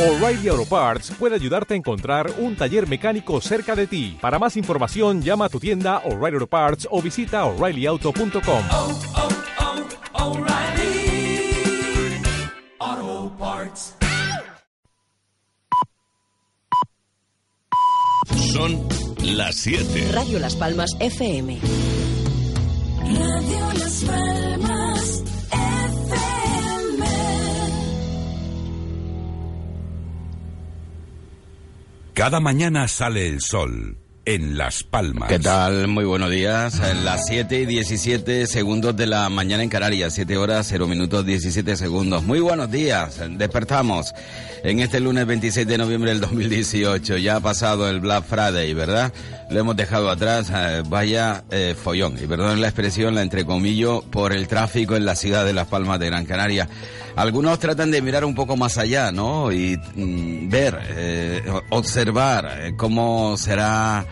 O'Reilly Auto Parts puede ayudarte a encontrar un taller mecánico cerca de ti. Para más información, llama a tu tienda O'Reilly Auto Parts o visita oreillyauto.com. oh, oh, Parts. Son las 7. Radio Las Palmas FM. Radio Las Palmas Cada mañana sale el sol en Las Palmas. ¿Qué tal? Muy buenos días. En las 7 y 17 segundos de la mañana en Canarias, 7 horas 0 minutos 17 segundos. Muy buenos días. Despertamos en este lunes 26 de noviembre del 2018. Ya ha pasado el Black Friday, ¿verdad? Lo hemos dejado atrás. eh, vaya eh, follón. Y perdón la expresión, la entrecomillo, por el tráfico en la ciudad de Las Palmas de Gran Canaria. Algunos tratan de mirar un poco más allá, ¿no? Y mm, ver, eh, observar eh, cómo será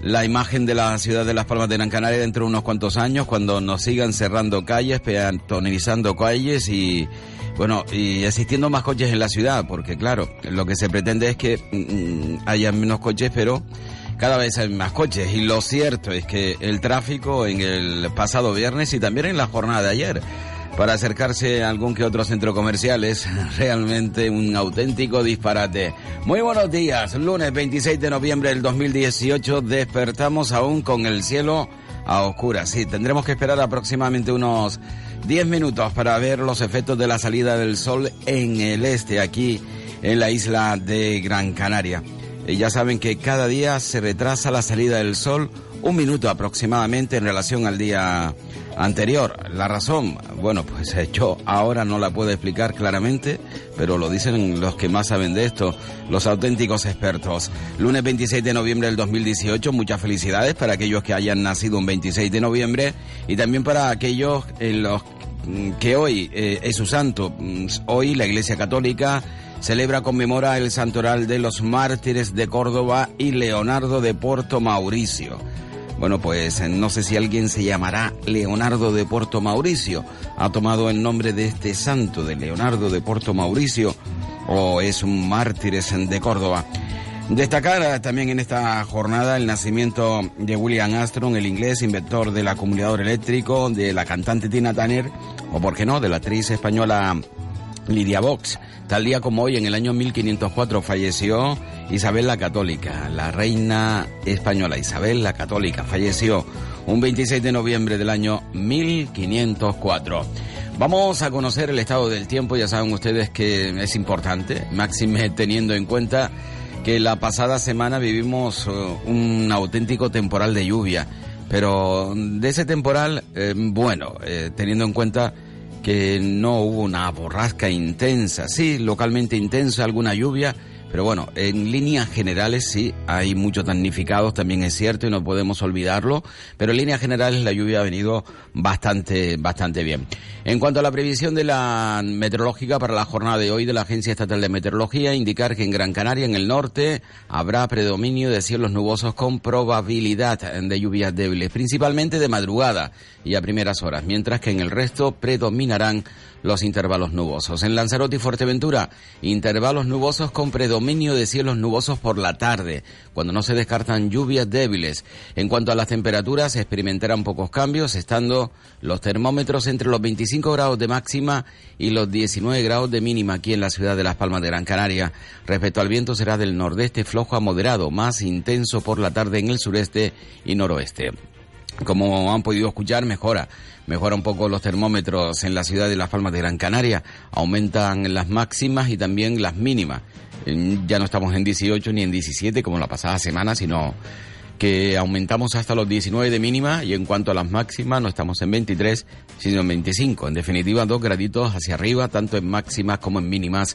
la imagen de la ciudad de Las Palmas de Gran Canaria dentro de unos cuantos años, cuando nos sigan cerrando calles, peatonizando calles y, bueno, y existiendo más coches en la ciudad, porque claro, lo que se pretende es que mm, haya menos coches, pero cada vez hay más coches. Y lo cierto es que el tráfico en el pasado viernes y también en la jornada de ayer, para acercarse a algún que otro centro comercial es realmente un auténtico disparate. Muy buenos días, lunes 26 de noviembre del 2018 despertamos aún con el cielo a oscuras. Sí, tendremos que esperar aproximadamente unos 10 minutos para ver los efectos de la salida del sol en el este, aquí en la isla de Gran Canaria. Y ya saben que cada día se retrasa la salida del sol un minuto aproximadamente en relación al día anterior. La razón, bueno, pues eh, yo ahora no la puedo explicar claramente, pero lo dicen los que más saben de esto, los auténticos expertos. Lunes 26 de noviembre del 2018, muchas felicidades para aquellos que hayan nacido un 26 de noviembre y también para aquellos en los mm, que hoy eh, es su santo. Mm, Hoy la Iglesia Católica celebra, conmemora el santoral de los mártires de Córdoba y Leonardo de Porto Mauricio. Bueno, pues eh, no sé si alguien se llamará Leonardo de Porto Mauricio, ha tomado el nombre de este santo, de Leonardo de Porto Mauricio, o es un mártires de Córdoba. Destacar eh, también en esta jornada el nacimiento de William Armstrong, el inglés, inventor del acumulador eléctrico, de la cantante Tina Turner, o por qué no, de la actriz española Lidia Vox. Tal día como hoy, en el año 1504, falleció Isabel la Católica, la reina española Isabel la Católica. Falleció un 26 de noviembre del año 1504. Vamos a conocer el estado del tiempo, ya saben ustedes que es importante, máxime teniendo en cuenta que la pasada semana vivimos eh, un auténtico temporal de lluvia, pero de ese temporal, eh, bueno, eh, teniendo en cuenta que no hubo una borrasca intensa, sí, localmente intensa, alguna lluvia, pero bueno, en líneas generales sí, hay muchos damnificados, también es cierto y no podemos olvidarlo, pero en líneas generales la lluvia ha venido bastante, bastante bien. En cuanto a la previsión de la meteorológica para la jornada de hoy de la Agencia Estatal de Meteorología, indicar que en Gran Canaria, en el norte, habrá predominio de cielos nubosos con probabilidad de lluvias débiles, principalmente de madrugada y a primeras horas, mientras que en el resto predominarán los intervalos nubosos. En Lanzarote y Fuerteventura, intervalos nubosos con predominio de cielos nubosos por la tarde, cuando no se descartan lluvias débiles. En cuanto a las temperaturas, se experimentarán pocos cambios, estando los termómetros entre los 25 grados de máxima y los 19 grados de mínima aquí en la ciudad de Las Palmas de Gran Canaria. Respecto al viento, será del nordeste flojo a moderado, más intenso por la tarde en el sureste y noroeste. Como han podido escuchar, mejora. Mejora un poco los termómetros en la ciudad de Las Palmas de Gran Canaria. Aumentan las máximas y también las mínimas. Ya no estamos en 18 ni en 17 como la pasada semana, sino que aumentamos hasta los 19 de mínima y en cuanto a las máximas no estamos en 23, sino en 25. En definitiva, dos graditos hacia arriba, tanto en máximas como en mínimas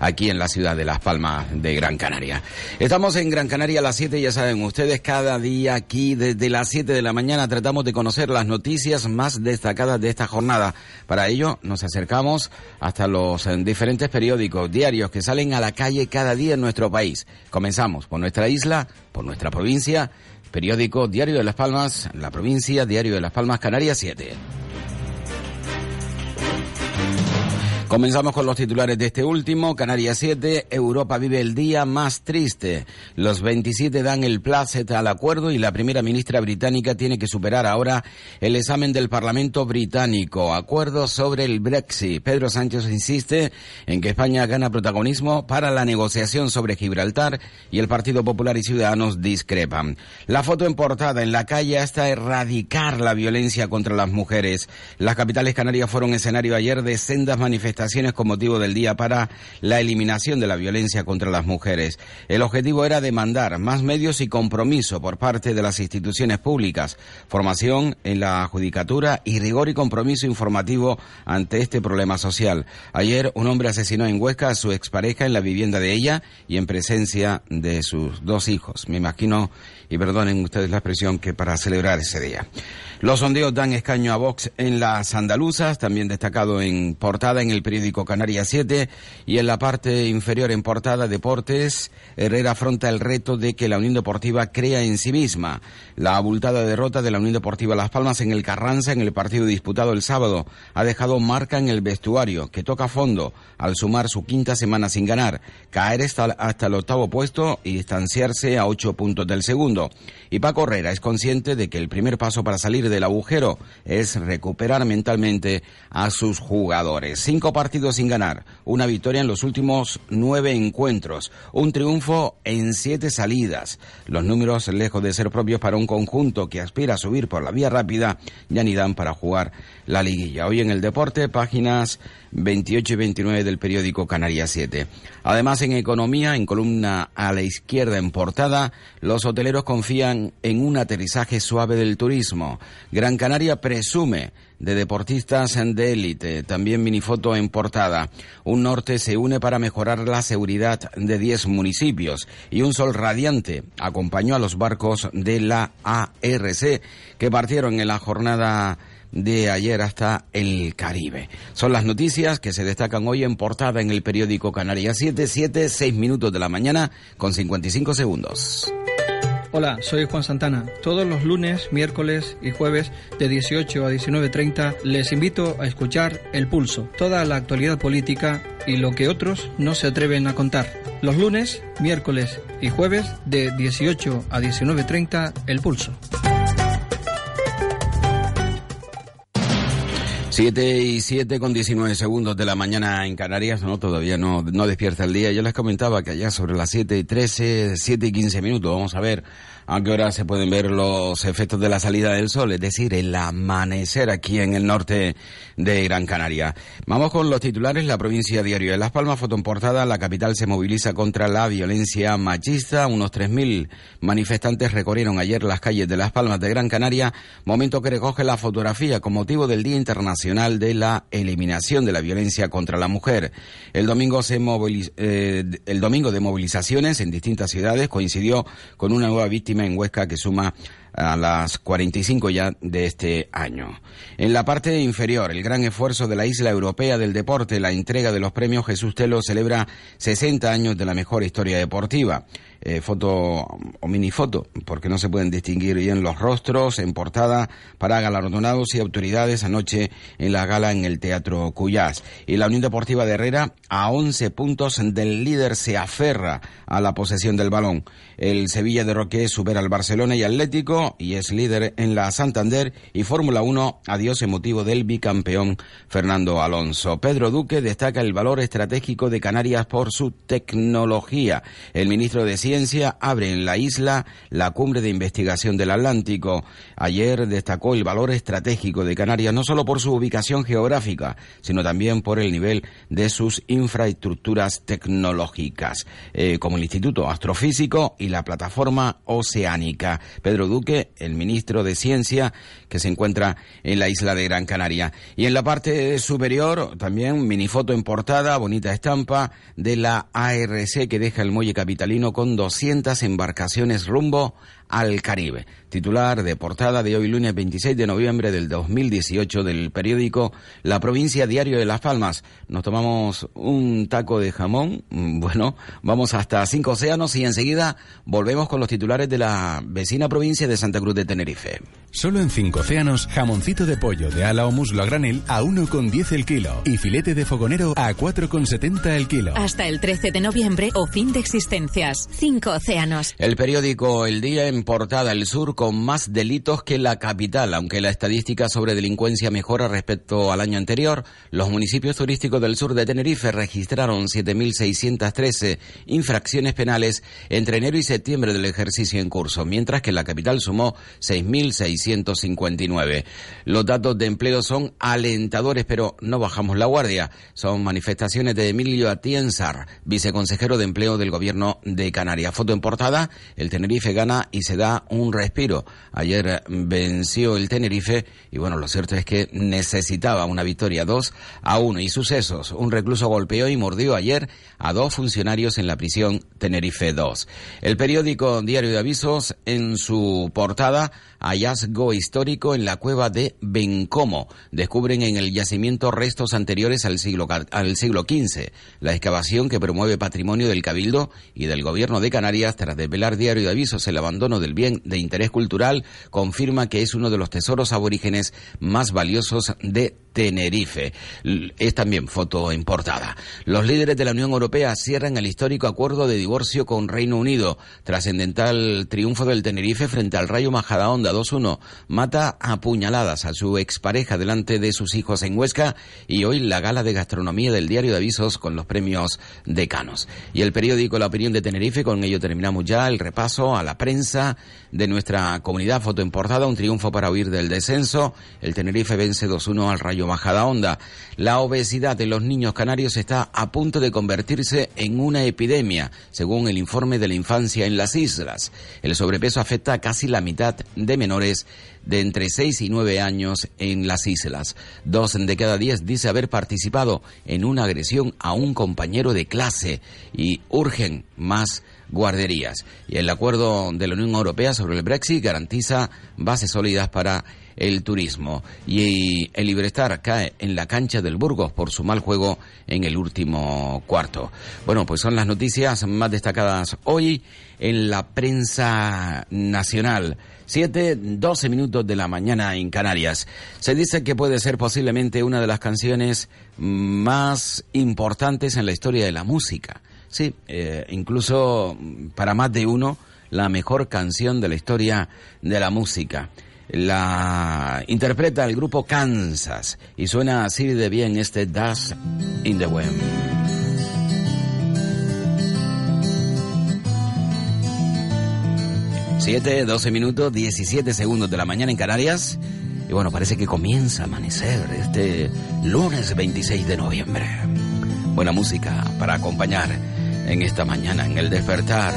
aquí en la ciudad de Las Palmas de Gran Canaria. Estamos en Gran Canaria a las 7, ya saben ustedes, cada día aquí desde las 7 de la mañana tratamos de conocer las noticias más destacadas de esta jornada. Para ello nos acercamos hasta los eh, diferentes periódicos diarios que salen a la calle cada día en nuestro país. Comenzamos por nuestra isla, por nuestra provincia, periódico Diario de Las Palmas, la provincia, Diario de Las Palmas, Canarias 7. Comenzamos con los titulares de este último. Canarias 7, Europa vive el día más triste. Los 27 dan el placet al acuerdo y la primera ministra británica tiene que superar ahora el examen del Parlamento británico. Acuerdo sobre el Brexit. Pedro Sánchez insiste en que España gana protagonismo para la negociación sobre Gibraltar y el Partido Popular y Ciudadanos discrepan. La foto en portada en la calle hasta erradicar la violencia contra las mujeres. Las capitales canarias fueron escenario ayer de sendas manifestaciones con motivo del día para la eliminación de la violencia contra las mujeres. El objetivo era demandar más medios y compromiso por parte de las instituciones públicas, formación en la judicatura y rigor y compromiso informativo ante este problema social. Ayer un hombre asesinó en Huesca a su expareja en la vivienda de ella y en presencia de sus dos hijos. Me imagino, y perdonen ustedes la expresión, que para celebrar ese día. Los sondeos dan escaño a Vox en las andaluzas, también destacado en portada en el periódico Canarias 7 y en la parte inferior en portada Deportes, Herrera afronta el reto de que la Unión Deportiva crea en sí misma. La abultada derrota de la Unión Deportiva Las Palmas en el Carranza en el partido disputado el sábado ha dejado marca en el vestuario que toca fondo al sumar su quinta semana sin ganar, caer hasta, el octavo puesto y distanciarse a ocho puntos del segundo. Y Paco Herrera es consciente de que el primer paso para salir del agujero es recuperar mentalmente a sus jugadores. Cinco partidos sin ganar, una victoria en los últimos nueve encuentros, un triunfo en siete salidas. Los números, lejos de ser propios para un conjunto que aspira a subir por la vía rápida, ya ni dan para jugar la liguilla. Hoy en el deporte, páginas 28 y 29 del periódico Canarias 7. Además, en economía, en columna a la izquierda en portada, los hoteleros confían en un aterrizaje suave del turismo. Gran Canaria presume de deportistas de élite. También minifoto en portada. Un norte se une para mejorar la seguridad de 10 municipios y un sol radiante acompañó a los barcos de la ARC que partieron en la jornada de ayer hasta el Caribe. Son las noticias que se destacan hoy en portada en el periódico Canarias 7, 7, 6 minutos de la mañana con 55 segundos. Hola, soy Juan Santana. Todos los lunes, miércoles y jueves de 18 a 19.30 les invito a escuchar El Pulso, toda la actualidad política y lo que otros no se atreven a contar. Los lunes, miércoles y jueves de 18 a 19.30 El Pulso. 7 y 7 con 19 segundos de la mañana en Canarias, no, todavía no, no despierta el día. Yo les comentaba que allá sobre las 7 y 13, 7 y 15 minutos, vamos a ver a qué hora se pueden ver los efectos de la salida del sol, es decir, el amanecer aquí en el norte de Gran Canaria. Vamos con los titulares, la provincia diario de Las Palmas, foto en portada, la capital se moviliza contra la violencia machista, unos 3.000 manifestantes recorrieron ayer las calles de Las Palmas de Gran Canaria, momento que recoge la fotografía con motivo del Día Internacional de la Eliminación de la Violencia contra la Mujer. El domingo, se moviliz- eh, el domingo de movilizaciones en distintas ciudades coincidió con una nueva víctima en Huesca que suma a las 45 ya de este año. En la parte inferior, el gran esfuerzo de la isla europea del deporte, la entrega de los premios Jesús Telo celebra 60 años de la mejor historia deportiva. Eh, foto o minifoto, porque no se pueden distinguir bien los rostros en portada para galardonados y autoridades anoche en la gala en el Teatro Cuyás. Y la Unión Deportiva de Herrera a 11 puntos del líder se aferra a la posesión del balón. El Sevilla de Roque supera al Barcelona y Atlético y es líder en la Santander y Fórmula 1 adiós en motivo del bicampeón Fernando Alonso. Pedro Duque destaca el valor estratégico de Canarias por su tecnología. El ministro de Abre en la isla la cumbre de investigación del Atlántico. Ayer destacó el valor estratégico de Canarias no solo por su ubicación geográfica, sino también por el nivel de sus infraestructuras tecnológicas, eh, como el Instituto Astrofísico y la Plataforma Oceánica. Pedro Duque, el ministro de Ciencia, que se encuentra en la isla de Gran Canaria. Y en la parte superior, también minifoto en portada, bonita estampa de la ARC que deja el muelle capitalino con 200 embarcaciones rumbo al Caribe. Titular de portada de hoy lunes 26 de noviembre del 2018 del periódico La Provincia Diario de Las Palmas. Nos tomamos un taco de jamón, mm, bueno, vamos hasta cinco océanos y enseguida volvemos con los titulares de la vecina provincia de Santa Cruz de Tenerife. Solo en Cinco Océanos, jamoncito de pollo de ala o muslo a granel a 1,10 el kilo y filete de fogonero a 4,70 el kilo. Hasta el 13 de noviembre o fin de existencias. Cinco océanos. El periódico El Día en portada El Sur con más delitos que la capital, aunque la estadística sobre delincuencia mejora respecto al año anterior. Los municipios turísticos del sur de Tenerife registraron 7.613 infracciones penales entre enero y septiembre del ejercicio en curso, mientras que la capital sumó 6.659. Los datos de empleo son alentadores, pero no bajamos la guardia. Son manifestaciones de Emilio Atienzar, viceconsejero de empleo del gobierno de Canarias. Foto en portada, el Tenerife gana y se da un respiro. Ayer venció el Tenerife y bueno, lo cierto es que necesitaba una victoria 2 a 1 y sucesos. Un recluso golpeó y mordió ayer a dos funcionarios en la prisión Tenerife 2. El periódico Diario de Avisos en su portada hallazgo histórico en la cueva de Bencomo. Descubren en el yacimiento restos anteriores al siglo, al siglo XV. La excavación que promueve patrimonio del Cabildo y del Gobierno de Canarias tras desvelar Diario de Avisos el abandono del bien de interés cultural confirma que es uno de los tesoros aborígenes más valiosos de Tenerife. Es también foto en portada. Los líderes de la Unión Europea cierran el histórico acuerdo de divorcio con Reino Unido. Trascendental triunfo del Tenerife frente al Rayo Majadahonda 2-1. Mata a puñaladas a su expareja delante de sus hijos en Huesca y hoy la gala de gastronomía del diario de avisos con los premios decanos. Y el periódico La Opinión de Tenerife, con ello terminamos ya el repaso a la prensa de nuestra comunidad. Foto en portada, un triunfo para huir del descenso. El Tenerife vence 2-1 al Rayo Majadahonda. La obesidad de los niños canarios está a punto de convertirse en una epidemia, según el informe de la infancia en las islas. El sobrepeso afecta a casi la mitad de menores de entre 6 y 9 años en las islas. Dos de cada diez dice haber participado en una agresión a un compañero de clase y urgen más guarderías. Y el acuerdo de la Unión Europea sobre el Brexit garantiza bases sólidas para el turismo. Y el Liberestar cae en la cancha del Burgos por su mal juego en el último cuarto. Bueno, pues son las noticias más destacadas hoy en la prensa nacional. 7, 12 minutos de la mañana en Canarias. Se dice que puede ser posiblemente una de las canciones más importantes en la historia de la música. Sí, eh, incluso para más de uno, la mejor canción de la historia de la música. La interpreta el grupo Kansas y suena así de bien este Dust in the Wind. Siete, doce minutos, 17 segundos de la mañana en Canarias. Y bueno, parece que comienza a amanecer este lunes 26 de noviembre. Buena música para acompañar en esta mañana, en el despertar.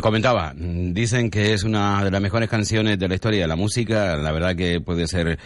Les comentaba, dicen que es una de las mejores canciones de la historia de la música. La verdad que puede ser,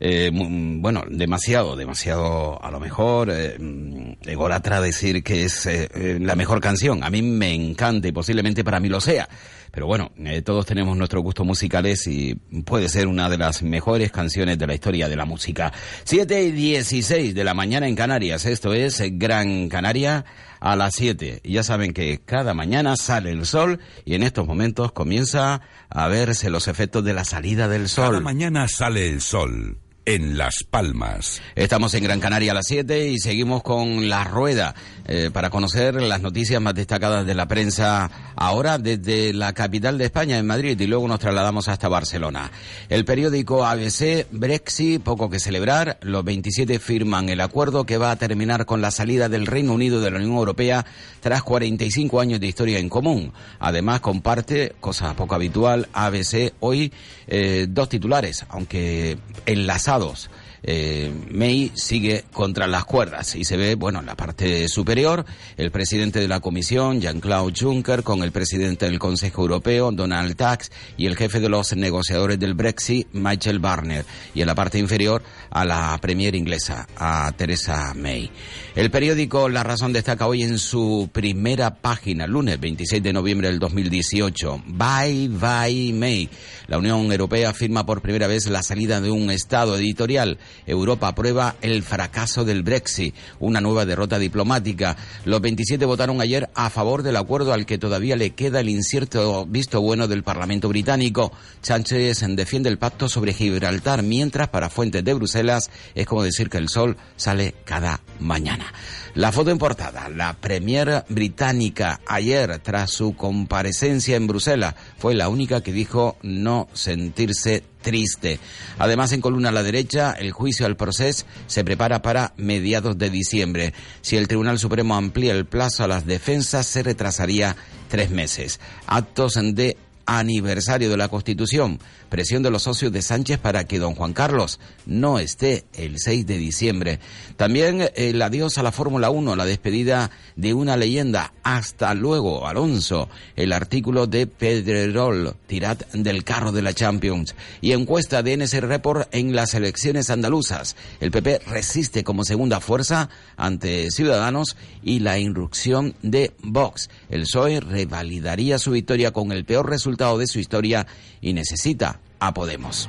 eh, bueno, demasiado, demasiado a lo mejor eh, mm, ególatra decir que es eh, eh, la mejor canción. A mí me encanta y posiblemente para mí lo sea. Pero bueno, eh, todos tenemos nuestros gustos musicales y puede ser una de las mejores canciones de la historia de la música. 7 y 16 de la mañana en Canarias. Esto es Gran Canaria a las 7. Y ya saben que cada mañana sale el sol y en estos momentos comienza a verse los efectos de la salida del Cada sol. mañana sale el sol en Las Palmas. Estamos en Gran Canaria a las 7 y seguimos con la rueda eh, para conocer las noticias más destacadas de la prensa ahora desde la capital de España, en Madrid, y luego nos trasladamos hasta Barcelona. El periódico ABC, Brexit, poco que celebrar. Los 27 firman el acuerdo que va a terminar con la salida del Reino Unido de la Unión Europea tras 45 años de historia en común. Además, comparte, cosa poco habitual, ABC hoy eh, dos titulares, aunque enlazados grados. Eh, May sigue contra las cuerdas y se ve, bueno, en la parte superior, el presidente de la Comisión, Jean-Claude Juncker, con el presidente del Consejo Europeo, Donald Tusk, y el jefe de los negociadores del Brexit, Michael Barner, y en la parte inferior a la premier inglesa, a Theresa May. El periódico La Razón destaca hoy en su primera página, lunes 26 de noviembre del 2018, Bye Bye May. La Unión Europea firma por primera vez la salida de un Estado editorial. Europa aprueba el fracaso del Brexit, una nueva derrota diplomática. Los 27 votaron ayer a favor del acuerdo al que todavía le queda el incierto visto bueno del Parlamento británico. Sánchez defiende el pacto sobre Gibraltar, mientras para fuentes de Bruselas es como decir que el sol sale cada mañana. La foto en portada, la premier británica ayer tras su comparecencia en Bruselas fue la única que dijo no sentirse triste. Además, en columna a la derecha, el juicio al proceso se prepara para mediados de diciembre. Si el Tribunal Supremo amplía el plazo a las defensas, se retrasaría tres meses. Actos de aniversario de la Constitución. Presión de los socios de Sánchez para que don Juan Carlos no esté el 6 de diciembre. También el adiós a la Fórmula 1, la despedida de una leyenda. Hasta luego, Alonso. El artículo de Pedrerol, tirad del carro de la Champions. Y encuesta de NS Report en las elecciones andaluzas. El PP resiste como segunda fuerza ante Ciudadanos y la irrupción de Vox. El PSOE revalidaría su victoria con el peor resultado de su historia y necesita a Podemos.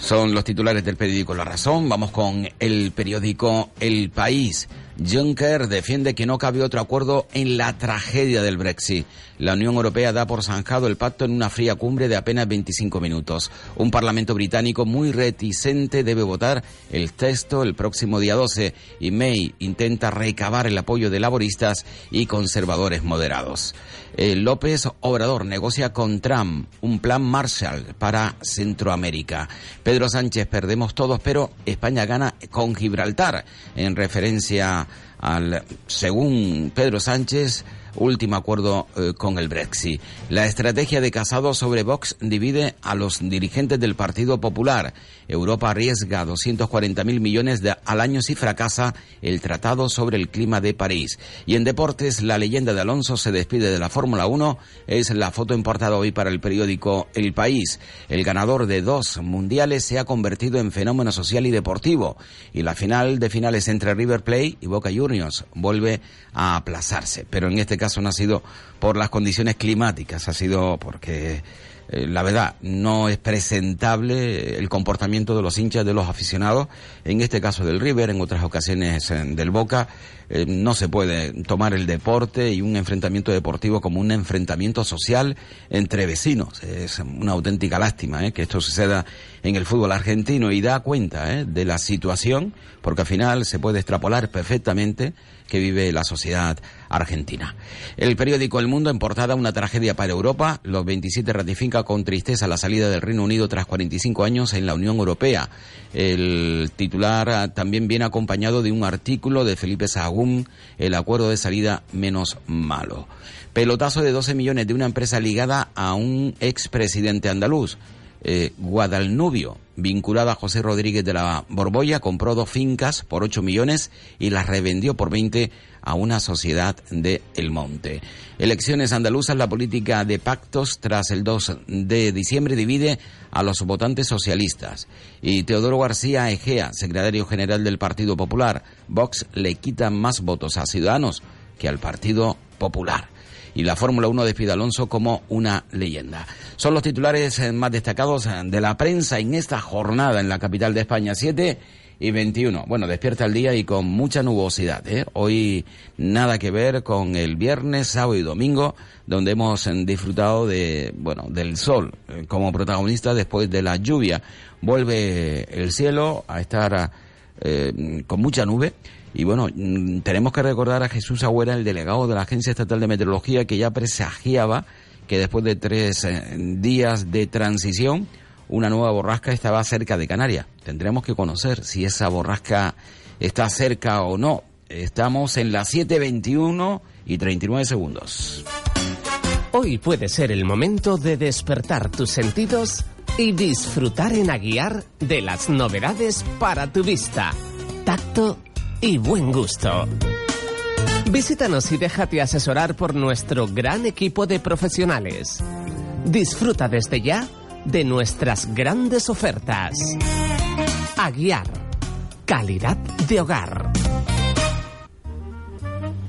Son los titulares del periódico La Razón. Vamos con el periódico El País. Juncker defiende que no cabe otro acuerdo en la tragedia del Brexit. La Unión Europea da por zanjado el pacto en una fría cumbre de apenas 25 minutos. Un Parlamento británico muy reticente debe votar el texto el próximo día 12 y May intenta recabar el apoyo de laboristas y conservadores moderados. Eh, López Obrador negocia con Trump un plan Marshall para Centroamérica. Pedro Sánchez perdemos todos, pero España gana con Gibraltar, en referencia al, según Pedro Sánchez, último acuerdo eh, con el Brexit. La estrategia de Casado sobre Vox divide a los dirigentes del Partido Popular. Europa arriesga 240.000 millones al año si fracasa el Tratado sobre el Clima de París. Y en deportes, la leyenda de Alonso se despide de la Fórmula 1. Es la foto importada hoy para el periódico El País. El ganador de dos mundiales se ha convertido en fenómeno social y deportivo. Y la final de finales entre River Plate y Boca Juniors vuelve a aplazarse. Pero en este caso no ha sido por las condiciones climáticas, ha sido porque eh, la verdad, no es presentable el comportamiento de los hinchas, de los aficionados, en este caso del River, en otras ocasiones eh, del Boca. Eh, no se puede tomar el deporte y un enfrentamiento deportivo como un enfrentamiento social entre vecinos. Es una auténtica lástima que esto suceda en el fútbol argentino y da cuenta de la situación, porque al final se puede extrapolar perfectamente que vive la sociedad argentina. El periódico El Mundo en portada una tragedia para Europa. Los 27 ratifica con tristeza la salida del Reino Unido tras 45 años en la Unión Europea. El titular ah, también viene acompañado de un artículo de Felipe Sahagún, el acuerdo de salida menos malo. Pelotazo de 12 millones de una empresa ligada a un expresidente andaluz. Eh, Guadalnubio, vinculada a José Rodríguez de la Borbolla, compró dos fincas por 8 millones y las revendió por 20 a una sociedad de El Monte. Elecciones andaluzas, la política de pactos tras el 2 de diciembre divide a los votantes socialistas. Y Teodoro García Egea, secretario general del Partido Popular, Vox le quita más votos a Ciudadanos que al Partido Popular y la Fórmula 1 despide a Alonso como una leyenda. Son los titulares eh, más destacados eh, de la prensa en esta jornada en la capital de España, 7 y 21. Bueno, despierta el día y con mucha nubosidad. ¿eh? Hoy nada que ver con el viernes, sábado y domingo, donde hemos disfrutado de, bueno, del sol como protagonista después de la lluvia. Vuelve el cielo a estar con mucha nube. Y bueno, mm, tenemos que recordar a Jesús Agüera, el delegado de la Agencia Estatal de Meteorología, que ya presagiaba que después de tres eh, días de transición, una nueva borrasca estaba cerca de Canarias. Tendremos que conocer si esa borrasca está cerca o no. Estamos en las 7.21 y 39 segundos. Hoy puede ser el momento de despertar tus sentidos y disfrutar en Aguiar de las novedades para tu vista, tacto y buen gusto. Visítanos y déjate asesorar por nuestro gran equipo de profesionales. Disfruta desde ya de nuestras grandes ofertas. Aguiar. Calidad de hogar.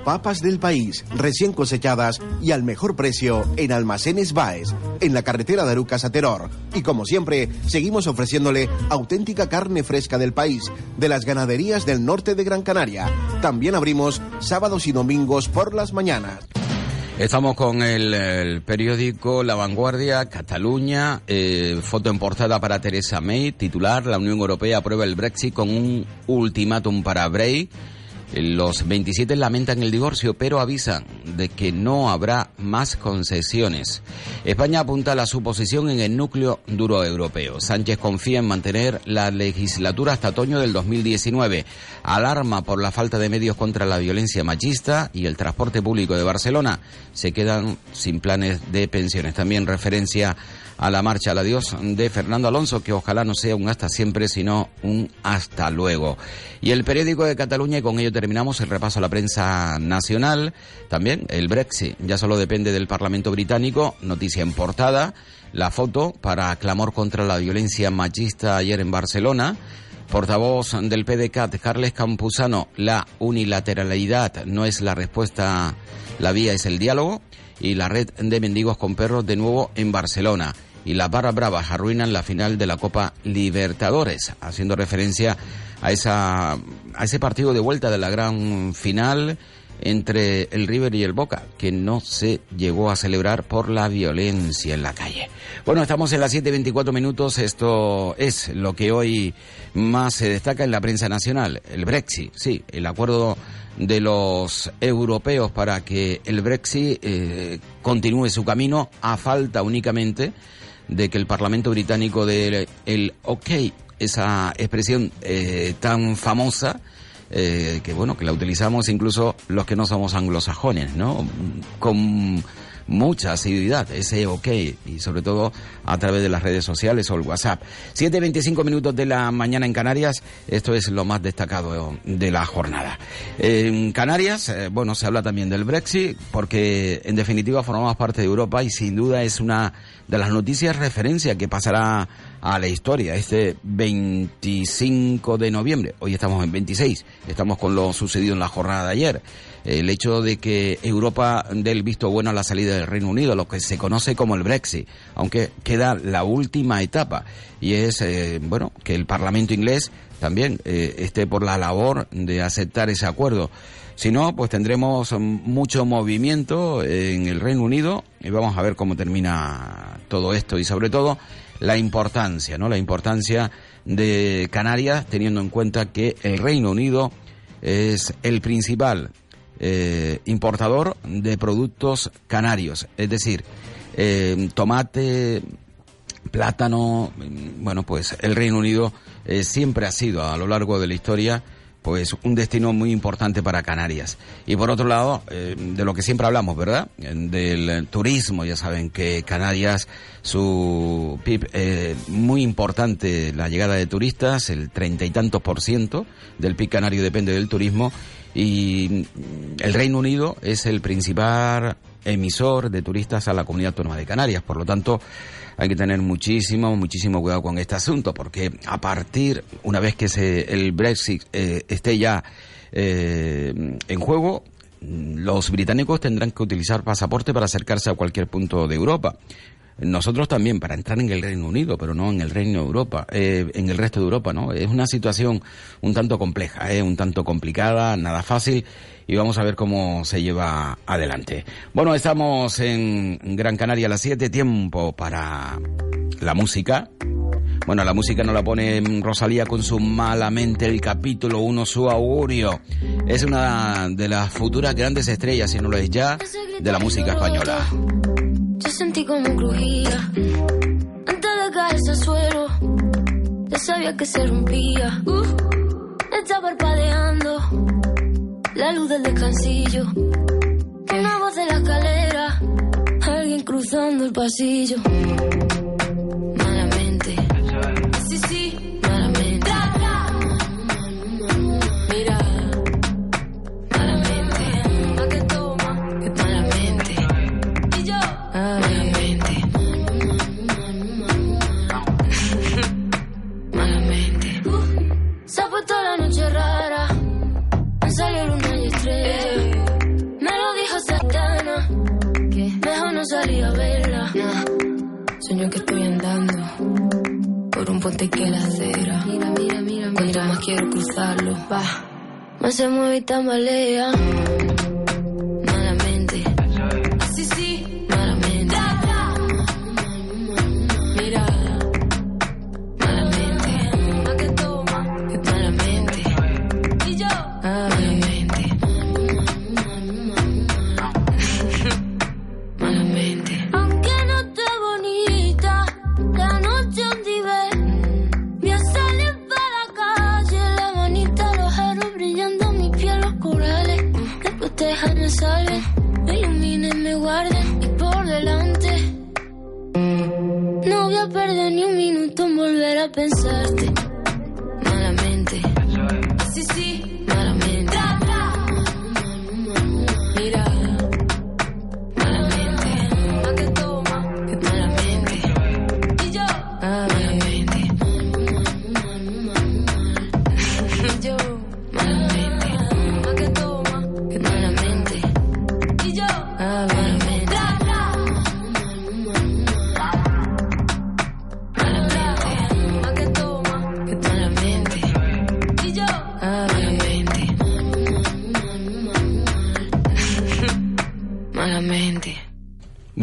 Papas del país, recién cosechadas y al mejor precio en Almacenes Baes, en la carretera de Arucas a Teror. Y como siempre, seguimos ofreciéndole auténtica carne fresca del país, de las ganaderías del norte de Gran Canaria. También abrimos sábados y domingos por las mañanas. Estamos con el, el periódico La Vanguardia, Cataluña, eh, foto en portada para Teresa May, titular, la Unión Europea aprueba el Brexit con un ultimátum para Bray. Los 27 lamentan el divorcio, pero avisan de que no habrá más concesiones. España apunta a su posición en el núcleo duro europeo. Sánchez confía en mantener la legislatura hasta otoño del 2019. Alarma por la falta de medios contra la violencia machista y el transporte público de Barcelona. Se quedan sin planes de pensiones. También referencia a la marcha al adiós de Fernando Alonso, que ojalá no sea un hasta siempre, sino un hasta luego. Y el periódico de Cataluña, y con ello terminamos el repaso a la prensa nacional. También el Brexit, ya solo depende del Parlamento británico, noticia en portada. La foto para clamor contra la violencia machista ayer en Barcelona. Portavoz del PDCAT, Carles Campuzano, la unilateralidad no es la respuesta, la vía es el diálogo. Y la red de mendigos con perros de nuevo en Barcelona y las barras bravas arruinan la final de la Copa Libertadores, haciendo referencia a esa a ese partido de vuelta de la gran final entre el River y el Boca, que no se llegó a celebrar por la violencia en la calle. Bueno, estamos en las 7.24 minutos, esto es lo que hoy más se destaca en la prensa nacional, el Brexit, sí, el acuerdo de los europeos para que el Brexit eh, continúe su camino a falta únicamente de que el Parlamento británico dé el ok, esa expresión eh, tan famosa, eh, que bueno, que la utilizamos incluso los que no somos anglosajones, ¿no? Con mucha asiduidad, ese ok, y sobre todo a través de las redes sociales o el WhatsApp. 7.25 minutos de la mañana en Canarias, esto es lo más destacado de la jornada. En Canarias, eh, bueno, se habla también del Brexit, porque en definitiva formamos parte de Europa y sin duda es una de las noticias referencia que pasará a la historia este 25 de noviembre. Hoy estamos en 26, estamos con lo sucedido en la jornada de ayer el hecho de que Europa dé el visto bueno a la salida del Reino Unido, lo que se conoce como el Brexit, aunque queda la última etapa y es eh, bueno que el Parlamento inglés también eh, esté por la labor de aceptar ese acuerdo. Si no, pues tendremos mucho movimiento en el Reino Unido y vamos a ver cómo termina todo esto y sobre todo la importancia, ¿no? La importancia de Canarias teniendo en cuenta que el Reino Unido es el principal eh, importador de productos canarios, es decir, eh, tomate, plátano, bueno, pues el Reino Unido eh, siempre ha sido a lo largo de la historia pues un destino muy importante para Canarias. Y por otro lado, de lo que siempre hablamos, ¿verdad? Del turismo, ya saben que Canarias, su PIB, eh, muy importante la llegada de turistas, el treinta y tantos por ciento del PIB canario depende del turismo y el Reino Unido es el principal emisor de turistas a la comunidad autónoma de Canarias. Por lo tanto, hay que tener muchísimo, muchísimo cuidado con este asunto, porque a partir, una vez que se, el Brexit eh, esté ya eh, en juego, los británicos tendrán que utilizar pasaporte para acercarse a cualquier punto de Europa. Nosotros también para entrar en el Reino Unido, pero no en el Reino de Europa, eh, en el resto de Europa, ¿no? Es una situación un tanto compleja, ¿eh? un tanto complicada, nada fácil, y vamos a ver cómo se lleva adelante. Bueno, estamos en Gran Canaria a las 7, tiempo para la música. Bueno, la música no la pone Rosalía con su Malamente el capítulo 1, su augurio. Es una de las futuras grandes estrellas, si no lo es ya, de la música española. Yo sentí como crujía antes de caerse al suelo. Ya sabía que se rompía. Uh, está parpadeando la luz del descansillo. Una voz de la escalera, alguien cruzando el pasillo. Malamente. Sí, sí, Sueño que estoy andando por un puente que la acera. Mira, mira, mira, Cuanto más quiero cruzarlo, va. Más se mueve y tambalea. Pensarte.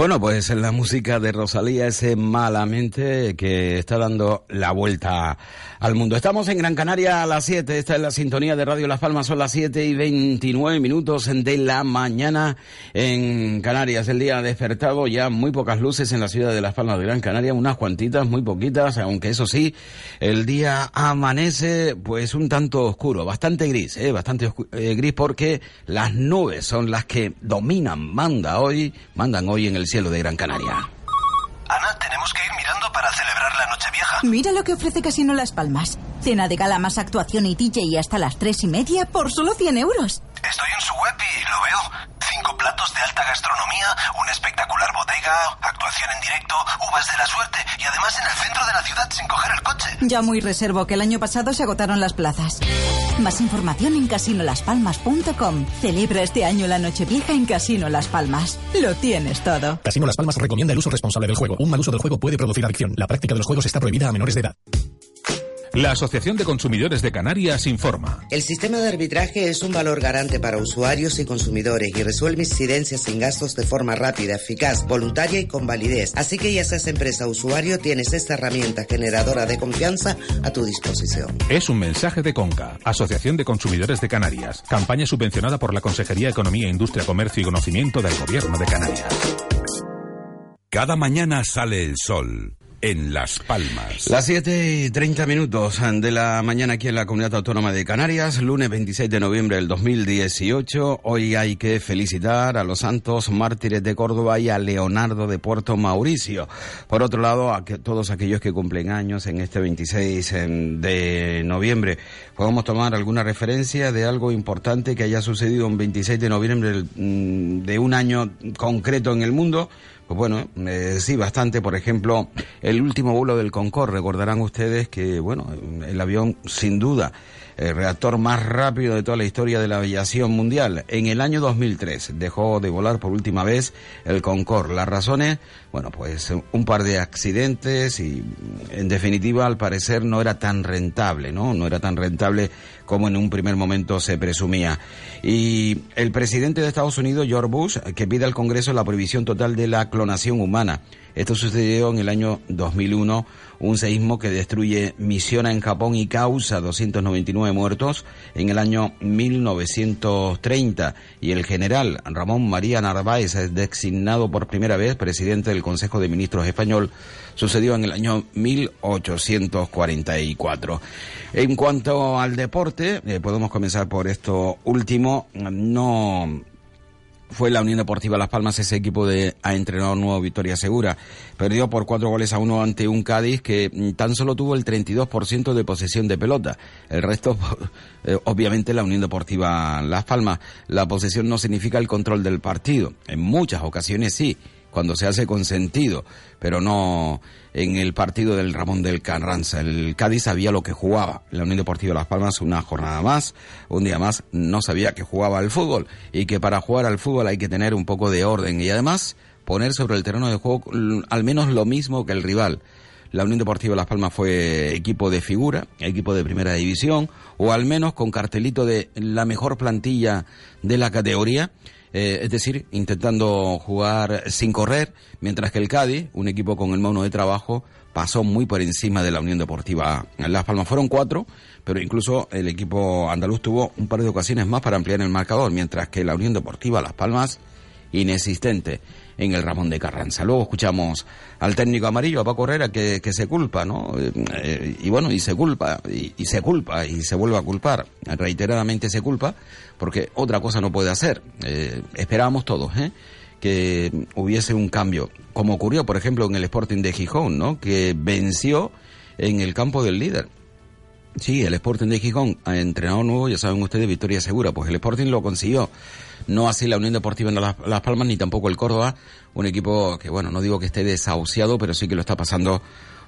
Bueno, pues la música de Rosalía, ese malamente que está dando la vuelta al mundo. Estamos en Gran Canaria a las 7, esta es la sintonía de Radio Las Palmas, son las 7 y 29 minutos de la mañana en Canarias. El día ha despertado ya muy pocas luces en la ciudad de Las Palmas de Gran Canaria, unas cuantitas, muy poquitas, aunque eso sí, el día amanece pues un tanto oscuro, bastante gris, ¿eh? bastante eh, gris porque las nubes son las que dominan, manda hoy, mandan hoy en el cielo de Gran Canaria. Ana, tenemos que ir mirando para celebrar la Nochevieja. Mira lo que ofrece Casino Las Palmas. Cena de gala más actuación y DJ hasta las tres y media por solo 100 euros. Estoy en su web y lo veo. Platos de alta gastronomía, una espectacular bodega, actuación en directo, uvas de la suerte y además en el centro de la ciudad sin coger el coche. Ya muy reservo que el año pasado se agotaron las plazas. Más información en casinolaspalmas.com. Celebra este año la Nochevieja en Casino Las Palmas. Lo tienes todo. Casino Las Palmas recomienda el uso responsable del juego. Un mal uso del juego puede producir adicción. La práctica de los juegos está prohibida a menores de edad. La Asociación de Consumidores de Canarias informa. El sistema de arbitraje es un valor garante para usuarios y consumidores y resuelve incidencias sin gastos de forma rápida, eficaz, voluntaria y con validez. Así que ya seas empresa o usuario, tienes esta herramienta generadora de confianza a tu disposición. Es un mensaje de CONCA, Asociación de Consumidores de Canarias, campaña subvencionada por la Consejería de Economía, Industria, Comercio y Conocimiento del Gobierno de Canarias. Cada mañana sale el sol en Las Palmas. Las 7 y 30 minutos de la mañana aquí en la Comunidad Autónoma de Canarias, lunes 26 de noviembre del 2018. Hoy hay que felicitar a los santos mártires de Córdoba y a Leonardo de Puerto Mauricio. Por otro lado, a todos aquellos que cumplen años en este 26 de noviembre. Podemos tomar alguna referencia de algo importante que haya sucedido un 26 de noviembre mm, de un año concreto en el mundo. Pues bueno, eh, sí, bastante. Por ejemplo, el último vuelo del Concorde. Recordarán ustedes que, bueno, el avión, sin duda, el reactor más rápido de toda la historia de la aviación mundial. En el año 2003 dejó de volar por última vez el Concorde. Las razones, bueno, pues un par de accidentes y, en definitiva, al parecer no era tan rentable, ¿no? No era tan rentable como en un primer momento se presumía. Y el presidente de Estados Unidos, George Bush, que pide al Congreso la prohibición total de la clonación humana. Esto sucedió en el año 2001, un seísmo que destruye Misiona en Japón y causa 299 muertos en el año 1930. Y el general Ramón María Narváez es designado por primera vez presidente del Consejo de Ministros español. Sucedió en el año 1844. En cuanto al deporte, eh, podemos comenzar por esto último. No fue la Unión Deportiva Las Palmas ese equipo de a entrenador nuevo Victoria Segura. Perdió por cuatro goles a uno ante un Cádiz que mm, tan solo tuvo el 32% de posesión de pelota. El resto, eh, obviamente, la Unión Deportiva Las Palmas. La posesión no significa el control del partido. En muchas ocasiones sí, cuando se hace con sentido, pero no en el partido del Ramón del Carranza. El Cádiz sabía lo que jugaba. La Unión Deportiva Las Palmas una jornada más, un día más, no sabía que jugaba al fútbol y que para jugar al fútbol hay que tener un poco de orden y además poner sobre el terreno de juego al menos lo mismo que el rival. La Unión Deportiva Las Palmas fue equipo de figura, equipo de primera división, o al menos con cartelito de la mejor plantilla de la categoría eh, es decir, intentando jugar sin correr, mientras que el Cádiz, un equipo con el mono de trabajo, pasó muy por encima de la Unión Deportiva Las Palmas. Fueron cuatro, pero incluso el equipo andaluz tuvo un par de ocasiones más para ampliar el marcador, mientras que la Unión Deportiva Las Palmas, inexistente en el Ramón de Carranza. Luego escuchamos al técnico amarillo, a Paco Herrera, que, se culpa, ¿no? Eh, y bueno, y se culpa, y, y, se culpa, y se vuelve a culpar. Reiteradamente se culpa, porque otra cosa no puede hacer. Eh, esperábamos todos, ¿eh? que hubiese un cambio, como ocurrió, por ejemplo, en el Sporting de Gijón, ¿no? Que venció en el campo del líder. Sí, el Sporting de Gijón, entrenador nuevo, ya saben ustedes, victoria segura, pues el Sporting lo consiguió. No así la Unión Deportiva en Las, Palmas, ni tampoco el Córdoba, un equipo que, bueno, no digo que esté desahuciado, pero sí que lo está pasando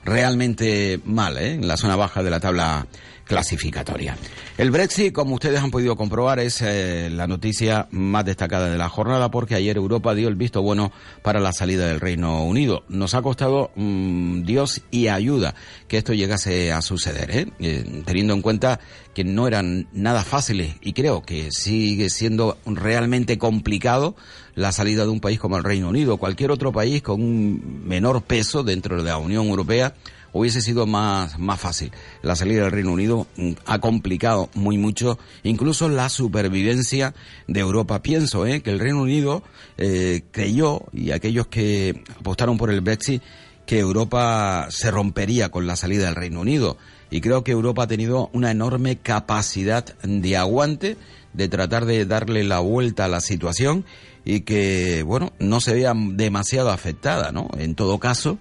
realmente mal, ¿eh? en la zona baja de la tabla clasificatoria. El Brexit, como ustedes han podido comprobar, es eh, la noticia más destacada de la jornada porque ayer Europa dio el visto bueno para la salida del Reino Unido. Nos ha costado mmm, Dios y ayuda que esto llegase a suceder, ¿eh? Eh, teniendo en cuenta que no eran nada fáciles y creo que sigue siendo realmente complicado la salida de un país como el Reino Unido. Cualquier otro país con un menor peso dentro de la Unión Europea hubiese sido más, más fácil. La salida del Reino Unido mm, ha complicado muy mucho incluso la supervivencia de Europa. Pienso eh, que el Reino Unido eh, creyó, y aquellos que apostaron por el Brexit, que Europa se rompería con la salida del Reino Unido. Y creo que Europa ha tenido una enorme capacidad de aguante, de tratar de darle la vuelta a la situación y que, bueno, no se vea demasiado afectada, ¿no? En todo caso,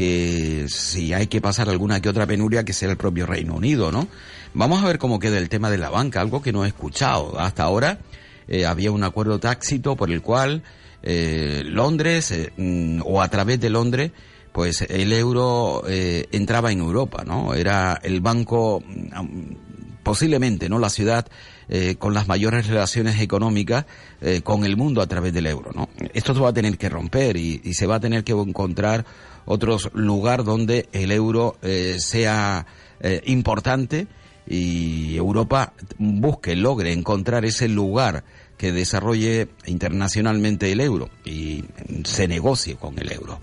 que si hay que pasar alguna que otra penuria, que sea el propio Reino Unido, ¿no? Vamos a ver cómo queda el tema de la banca, algo que no he escuchado. Hasta ahora eh, había un acuerdo tácito por el cual eh, Londres, eh, o a través de Londres, pues el euro entraba en Europa, ¿no? Era el banco, posiblemente, ¿no? La ciudad con las mayores relaciones económicas con el mundo a través del euro, ¿no? Esto se va a tener que romper y, y se va a tener que encontrar otros lugar donde el euro eh, sea eh, importante y Europa busque, logre encontrar ese lugar que desarrolle internacionalmente el euro y se negocie con el euro.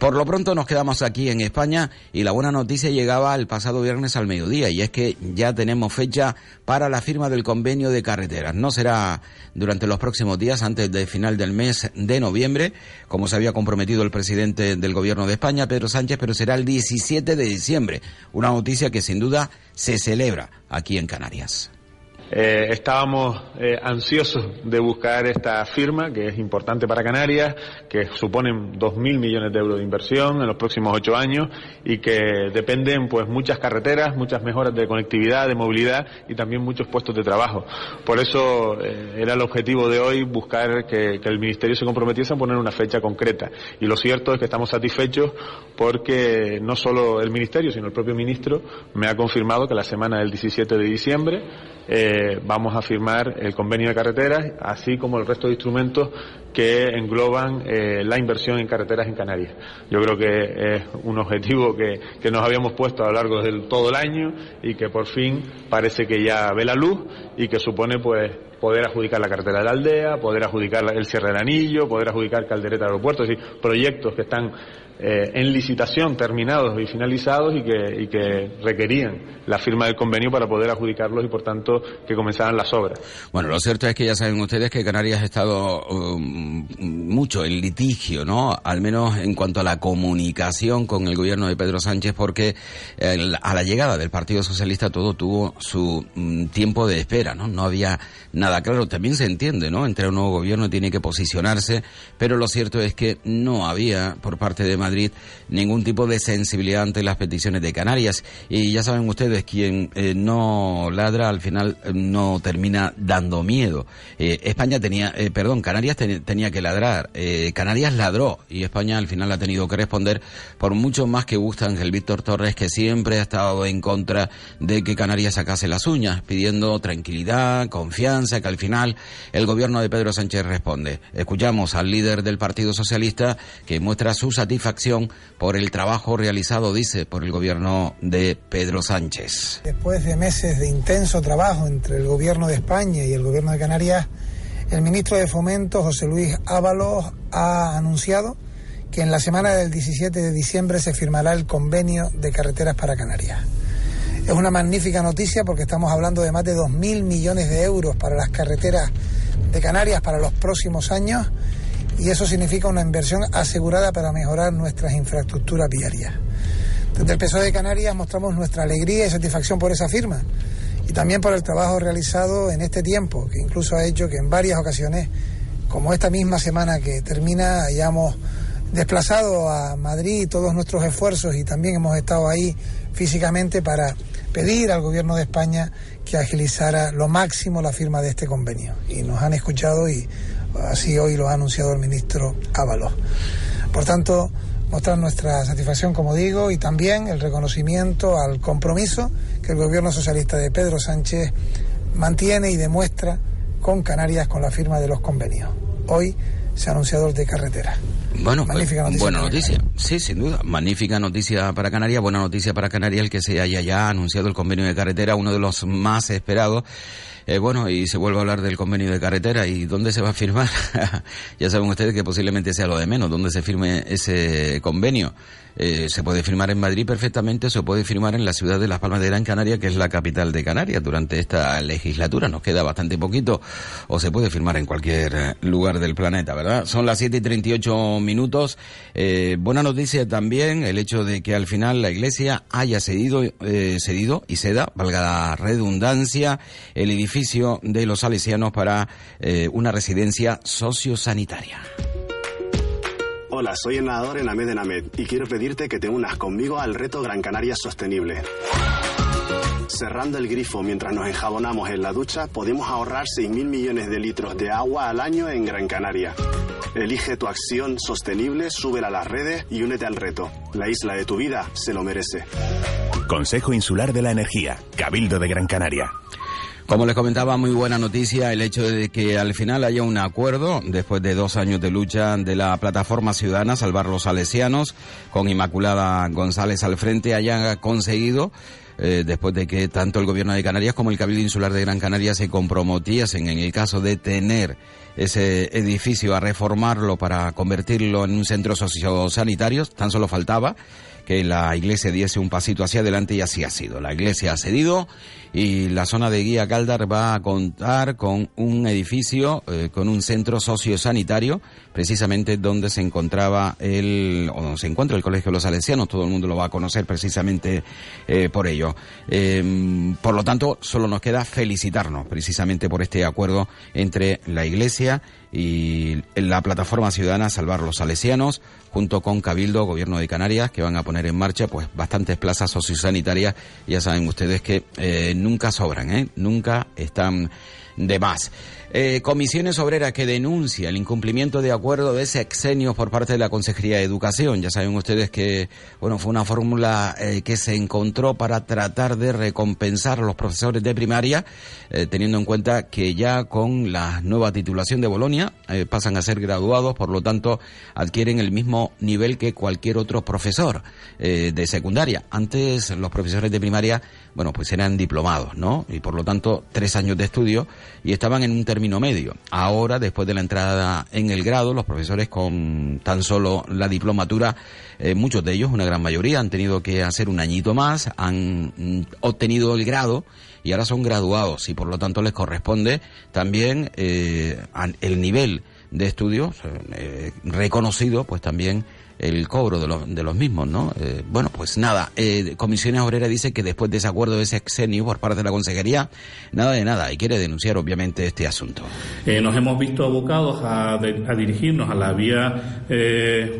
Por lo pronto nos quedamos aquí en España y la buena noticia llegaba el pasado viernes al mediodía y es que ya tenemos fecha para la firma del convenio de carreteras. No será durante los próximos días, antes del final del mes de noviembre, como se había comprometido el presidente del gobierno de España, Pedro Sánchez, pero será el 17 de diciembre. Una noticia que sin duda se celebra aquí en Canarias. Eh, estábamos eh, ansiosos de buscar esta firma, que es importante para Canarias, que suponen 2.000 millones de euros de inversión en los próximos ocho años y que dependen pues muchas carreteras, muchas mejoras de conectividad, de movilidad y también muchos puestos de trabajo. Por eso eh, era el objetivo de hoy buscar que, que el Ministerio se comprometiese a poner una fecha concreta. Y lo cierto es que estamos satisfechos porque no solo el Ministerio, sino el propio Ministro me ha confirmado que la semana del 17 de diciembre vamos a firmar el convenio de carreteras, así como el resto de instrumentos que engloban eh, la inversión en carreteras en Canarias. Yo creo que es un objetivo que, que nos habíamos puesto a lo largo de todo el año y que por fin parece que ya ve la luz y que supone pues poder adjudicar la carretera de la aldea, poder adjudicar el cierre del anillo, poder adjudicar Caldereta Aeropuerto, es decir, proyectos que están eh, en licitación terminados y finalizados y que, requerían la firma del convenio para poder adjudicarlos y por tanto que comenzaran las obras. Bueno, lo cierto es que ya saben ustedes que Canarias ha estado um, mucho en litigio, ¿no? Al menos en cuanto a la comunicación con el gobierno de Pedro Sánchez, porque eh, a la llegada del Partido Socialista todo tuvo su mm, tiempo de espera, ¿no? No había nada claro. También se entiende, ¿no? Entre un nuevo gobierno tiene que posicionarse, pero lo cierto es que no había por parte de Madrid ningún tipo de sensibilidad ante las peticiones de Canarias. Y ya saben ustedes, quien eh, no ladra al final eh, no termina dando miedo. Eh, España tenía, perdón, Canarias ten- tenía que ladrar. Canarias ladró y España al final ha tenido que responder por mucho más que gusta Ángel Víctor Torres, que siempre ha estado en contra de que Canarias sacase las uñas, pidiendo tranquilidad, confianza, que al final el gobierno de Pedro Sánchez responde. Escuchamos al líder del Partido Socialista que muestra su satisfacción por el trabajo realizado, dice, por el gobierno de Pedro Sánchez. Después de meses de intenso trabajo entre el Gobierno de España y el Gobierno de Canarias, el ministro de Fomento, José Luis Ábalos, ha anunciado que en la semana del 17 de diciembre se firmará el convenio de carreteras para Canarias. Es una magnífica noticia porque estamos hablando de más de 2.000 millones de euros para las carreteras de Canarias para los próximos años y eso significa una inversión asegurada para mejorar nuestras infraestructuras viarias. Desde el PSOE de Canarias mostramos nuestra alegría y satisfacción por esa firma y también por el trabajo realizado en este tiempo, que incluso ha hecho que en varias ocasiones, como esta misma semana que termina, hayamos desplazado a Madrid todos nuestros esfuerzos y también hemos estado ahí físicamente para pedir al Gobierno de España que agilizara lo máximo la firma de este convenio. Y nos han escuchado y así hoy lo ha anunciado el ministro Ábalos. Por tanto, mostrar nuestra satisfacción, como digo, y también el reconocimiento al compromiso que el gobierno socialista de Pedro Sánchez mantiene y demuestra con Canarias con la firma de los convenios. Hoy se ha anunciado el de carretera. Bueno, Magnífica pues, noticia buena noticia. Sí, sin duda. Magnífica noticia para Canarias, buena noticia para Canarias el que se haya ya anunciado el convenio de carretera, uno de los más esperados. Eh, bueno, y se vuelve a hablar del convenio de carretera y dónde se va a firmar. ya saben ustedes que posiblemente sea lo de menos, dónde se firme ese convenio. Eh, se puede firmar en Madrid perfectamente, se puede firmar en la ciudad de Las Palmas de Gran Canaria, que es la capital de Canarias, durante esta legislatura. Nos queda bastante poquito, o se puede firmar en cualquier eh, lugar del planeta, ¿verdad? Son las 7 y 38 minutos. Eh, buena noticia también el hecho de que al final la Iglesia haya cedido, cedido y ceda, valga la redundancia, el edificio de los salesianos para una residencia sociosanitaria. Hola, soy el nadador en Amed en Amed y quiero pedirte que te unas conmigo al reto Gran Canaria Sostenible. Cerrando el grifo mientras nos enjabonamos en la ducha, podemos ahorrar 6.000 millones de litros de agua al año en Gran Canaria. Elige tu acción sostenible, súbela a las redes y únete al reto. La isla de tu vida se lo merece. Consejo Insular de la Energía, Cabildo de Gran Canaria. Como les comentaba, muy buena noticia el hecho de que al final haya un acuerdo, después de dos años de lucha de la plataforma ciudadana Salvar los Salesianos, con Inmaculada González al frente, hayan conseguido eh, después de que tanto el gobierno de Canarias como el Cabildo Insular de Gran Canaria se comprometiesen en el caso de tener ese edificio a reformarlo para convertirlo en un centro sociosanitario, tan solo faltaba que la iglesia diese un pasito hacia adelante y así ha sido. La iglesia ha cedido y la zona de Guía Caldar va a contar con un edificio, eh, con un centro sociosanitario, precisamente donde se encontraba el, o donde se encuentra el Colegio de los Salesianos, todo el mundo lo va a conocer precisamente eh, por ello. Eh, por lo tanto, solo nos queda felicitarnos precisamente por este acuerdo entre la iglesia la plataforma ciudadana Salvar los Salesianos, junto con Cabildo, Gobierno de Canarias, que van a poner en marcha pues bastantes plazas sociosanitarias. Ya saben ustedes que eh, nunca sobran, ¿eh? nunca están de más. Eh, comisiones Obreras que denuncia el incumplimiento de acuerdo de sexenios por parte de la Consejería de Educación. Ya saben ustedes que bueno fue una fórmula eh, que se encontró para tratar de recompensar a los profesores de primaria, eh, teniendo en cuenta que ya con la nueva titulación de Bolonia pasan a ser graduados, por lo tanto adquieren el mismo nivel que cualquier otro profesor de secundaria. Antes los profesores de primaria, bueno, pues eran diplomados, ¿no? Y por lo tanto tres años de estudio y estaban en un término medio. Ahora, después de la entrada en el grado, los profesores con tan solo la diplomatura, eh, muchos de ellos, una gran mayoría, han tenido que hacer un añito más, han mm, obtenido el grado y ahora son graduados y por lo tanto les corresponde también eh, el nivel de estudios eh, reconocido, pues también el cobro de, los de los mismos, ¿no? Eh, bueno, pues nada, eh, Comisiones Obreras dice que después de ese acuerdo de ese exenio por parte de la Consejería, nada de nada, y quiere denunciar obviamente este asunto. Eh, nos hemos visto abocados a, a dirigirnos a la vía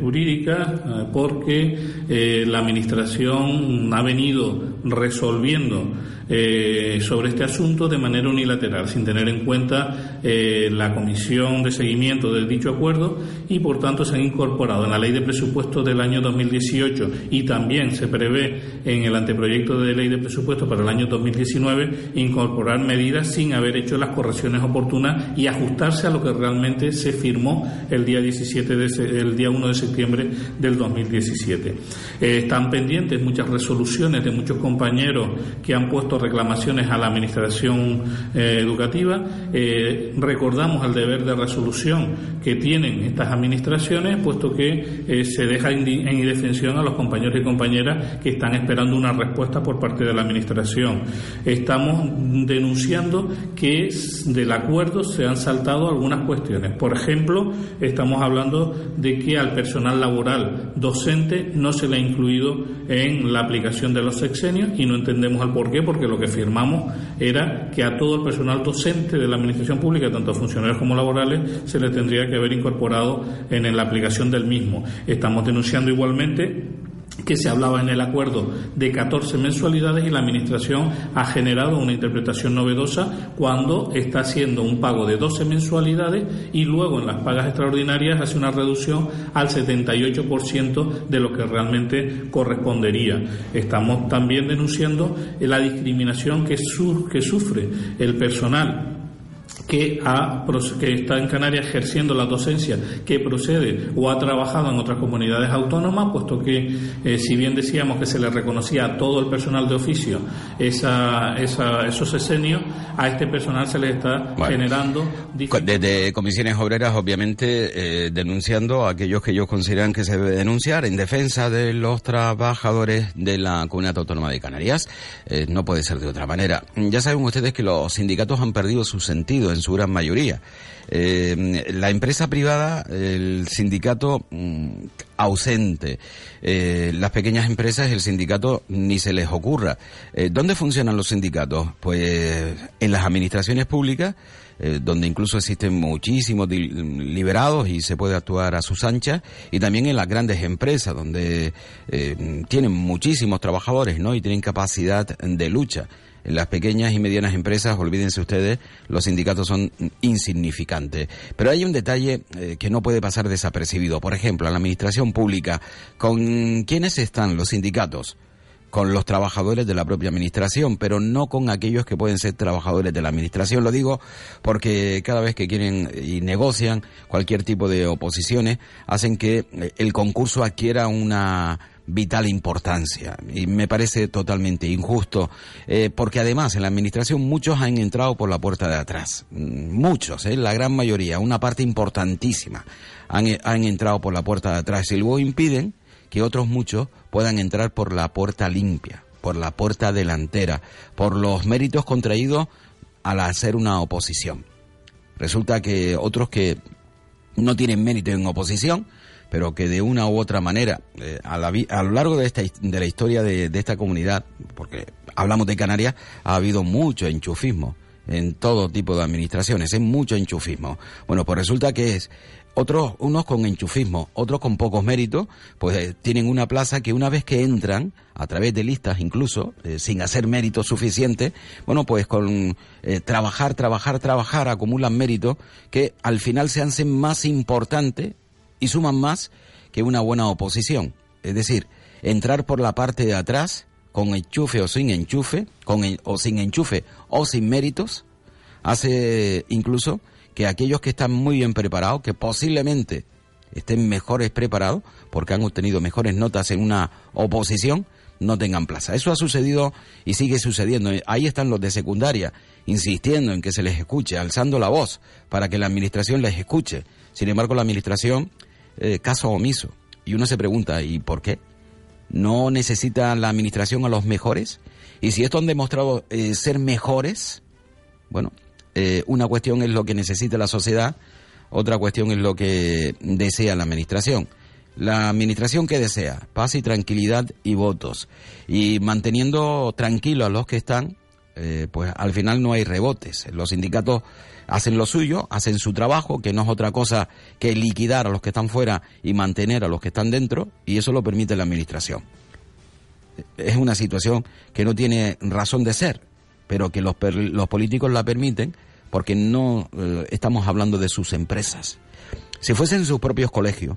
jurídica porque la Administración ha venido resolviendo eh, sobre este asunto de manera unilateral, sin tener en cuenta eh, la comisión de seguimiento del dicho acuerdo y, por tanto, se han incorporado en la ley de presupuestos del año 2018 y también se prevé en el anteproyecto de ley de presupuestos para el año 2019 incorporar medidas sin haber hecho las correcciones oportunas y ajustarse a lo que realmente se firmó el día 17 de el día 1 de septiembre del 2017. Eh, están pendientes muchas resoluciones de muchos compañeros que han puesto reclamaciones a la administración eh, educativa. Eh, recordamos el deber de resolución que tienen estas administraciones, puesto que eh, se deja en, en indefensión a los compañeros y compañeras que están esperando una respuesta por parte de la administración. Estamos denunciando que del acuerdo se han saltado algunas cuestiones. Por ejemplo, estamos hablando de que al personal laboral docente no se le ha incluido en la aplicación de los sexenios y no entendemos el por qué, porque lo que firmamos era que a todo el personal docente de la administración pública, tanto funcionarios como laborales, se le tendría que haber incorporado en la aplicación del mismo. Estamos denunciando igualmente que se hablaba en el acuerdo de 14 mensualidades y la Administración ha generado una interpretación novedosa cuando está haciendo un pago de 12 mensualidades y luego en las pagas extraordinarias hace una reducción al 78% de lo que realmente correspondería. Estamos también denunciando la discriminación que, su- que sufre el personal que, ha, que está en Canarias ejerciendo la docencia que procede o ha trabajado en otras comunidades autónomas, puesto que eh, si bien decíamos que se le reconocía a todo el personal de oficio esa, esa- esos esenios, a este personal se le está Bueno. generando Desde comisiones obreras, obviamente, eh, denunciando a aquellos que ellos consideran que se debe denunciar en defensa de los trabajadores de la Comunidad Autónoma de Canarias. Eh, no puede ser de otra manera. Ya saben ustedes que los sindicatos han perdido su sentido en su gran mayoría. Eh, la empresa privada, el sindicato mm, ausente. Eh, las pequeñas empresas, el sindicato ni se les ocurra. Eh, ¿Dónde funcionan los sindicatos? Pues en las administraciones públicas, donde incluso existen muchísimos liberados y se puede actuar a sus anchas, y también en las grandes empresas, donde tienen muchísimos trabajadores ¿no? y tienen capacidad de lucha. Las pequeñas y medianas empresas, olvídense ustedes, los sindicatos son insignificantes. Pero hay un detalle eh, que no puede pasar desapercibido. Por ejemplo, en la administración pública, ¿con quiénes están los sindicatos? con los trabajadores de la propia administración, pero no con aquellos que pueden ser trabajadores de la administración. Lo digo porque cada vez que quieren y negocian cualquier tipo de oposiciones, hacen que eh, el concurso adquiera una vital importancia. Y me parece totalmente injusto eh, porque además en la administración muchos han entrado por la puerta de atrás. Mm, muchos eh, la gran mayoría una parte importantísima han, han entrado por la puerta de atrás. Y luego impiden que otros muchos puedan entrar por la puerta limpia por la puerta delantera por los méritos contraídos al hacer una oposición. Resulta que otros que no tienen mérito en oposición pero que de una u otra manera, eh, a, la a lo largo de, esta, de la historia de, esta comunidad, porque hablamos de Canarias, ha habido mucho enchufismo en todo tipo de administraciones, es mucho enchufismo. Bueno, pues resulta que es otros, unos con enchufismo, otros con pocos méritos, pues eh, tienen una plaza que una vez que entran, a través de listas incluso, eh, sin hacer méritos suficientes, bueno, pues con trabajar, trabajar, trabajar, acumulan méritos que al final se hacen más importantes y suman más que una buena oposición. Es decir, entrar por la parte de atrás, con enchufe o sin enchufe, con en- o sin enchufe o sin méritos, hace incluso que aquellos que están muy bien preparados, que posiblemente estén mejores preparados, porque han obtenido mejores notas en una oposición, no tengan plaza. Eso ha sucedido y sigue sucediendo. Ahí están los de secundaria, insistiendo en que se les escuche, alzando la voz para que la administración les escuche. Sin embargo, la administración, eh, caso omiso. Y uno se pregunta, ¿y por qué? ¿No necesita la administración a los mejores? Y si estos han demostrado eh, ser mejores, bueno, eh, una cuestión es lo que necesita la sociedad, otra cuestión es lo que desea la administración. La administración que desea, paz y tranquilidad y votos. Y manteniendo tranquilos a los que están, pues al final no hay rebotes. Los sindicatos hacen lo suyo, hacen su trabajo, que no es otra cosa que liquidar a los que están fuera y mantener a los que están dentro, y eso lo permite la administración. Es una situación que no tiene razón de ser, pero que los, los políticos la permiten porque no eh, estamos hablando de sus empresas. Si fuesen sus propios colegios,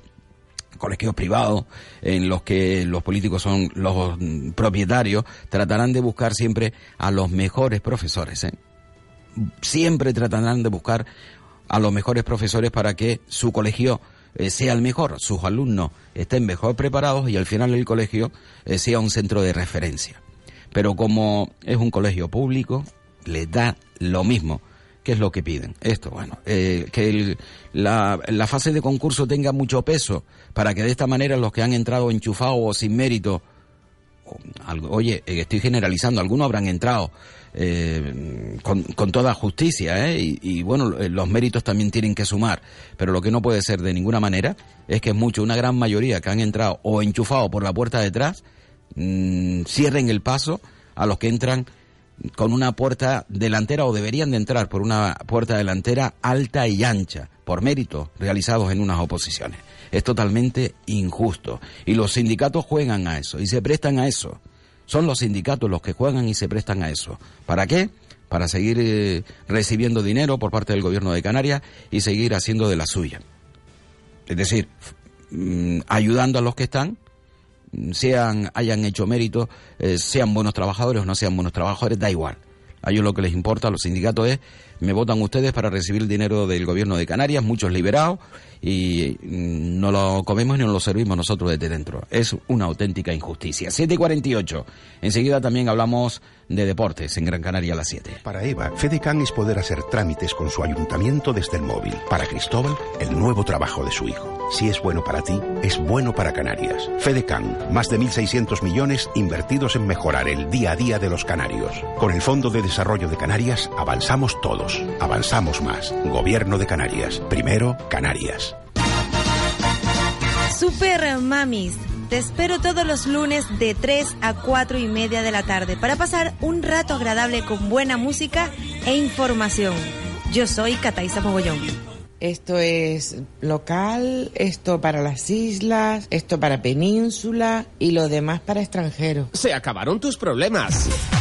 colegios privados en los que los políticos son los mm, propietarios, tratarán de buscar siempre a los mejores profesores. ¿eh? Siempre tratarán de buscar a los mejores profesores para que su colegio eh, sea el mejor, sus alumnos estén mejor preparados y al final el colegio eh, sea un centro de referencia. Pero como es un colegio público, les da lo mismo. ¿Qué es lo que piden? Esto, bueno, eh, que la, fase de concurso tenga mucho peso para que de esta manera los que han entrado enchufados o sin mérito, oye, estoy generalizando, algunos habrán entrado eh, con, con toda justicia, ¿eh? y, bueno, eh, los méritos también tienen que sumar, pero lo que no puede ser de ninguna manera es que mucho, una gran mayoría que han entrado o enchufado por la puerta de atrás, mm, cierren el paso a los que entran con una puerta delantera o deberían de entrar por una puerta delantera alta y ancha, por méritos realizados en unas oposiciones. Es totalmente injusto. Y los sindicatos juegan a eso y se prestan a eso. Son los sindicatos los que juegan y se prestan a eso. ¿Para qué? Para seguir eh, recibiendo dinero por parte del gobierno de Canarias y seguir haciendo de la suya. Es decir, mm, ayudando a los que están, mm, sean, hayan hecho mérito, eh, sean buenos trabajadores o no sean buenos trabajadores, da igual. A ellos lo que les importa a los sindicatos es, me votan ustedes para recibir el dinero del gobierno de Canarias, muchos liberados, y mm, no lo comemos ni nos lo servimos nosotros desde dentro. Es una auténtica injusticia. 7 y 48. Enseguida también hablamos de deportes en Gran Canaria a las 7. Para Eva, FedeCan es poder hacer trámites con su ayuntamiento desde el móvil. Para Cristóbal, el nuevo trabajo de su hijo. Si es bueno para ti, es bueno para Canarias. FedeCan, más de 1.600 millones invertidos en mejorar el día a día de los canarios. Con el Fondo de Desarrollo de Canarias, avanzamos todos. Avanzamos más. Gobierno de Canarias. Primero, Canarias. Super Mamis. Te espero todos los lunes de 3 a 4 y media de la tarde para pasar un rato agradable con buena música e información. Yo soy Cataiza Mogollón. Esto es local, esto para las islas, esto para península y lo demás para extranjeros. Se acabaron tus problemas.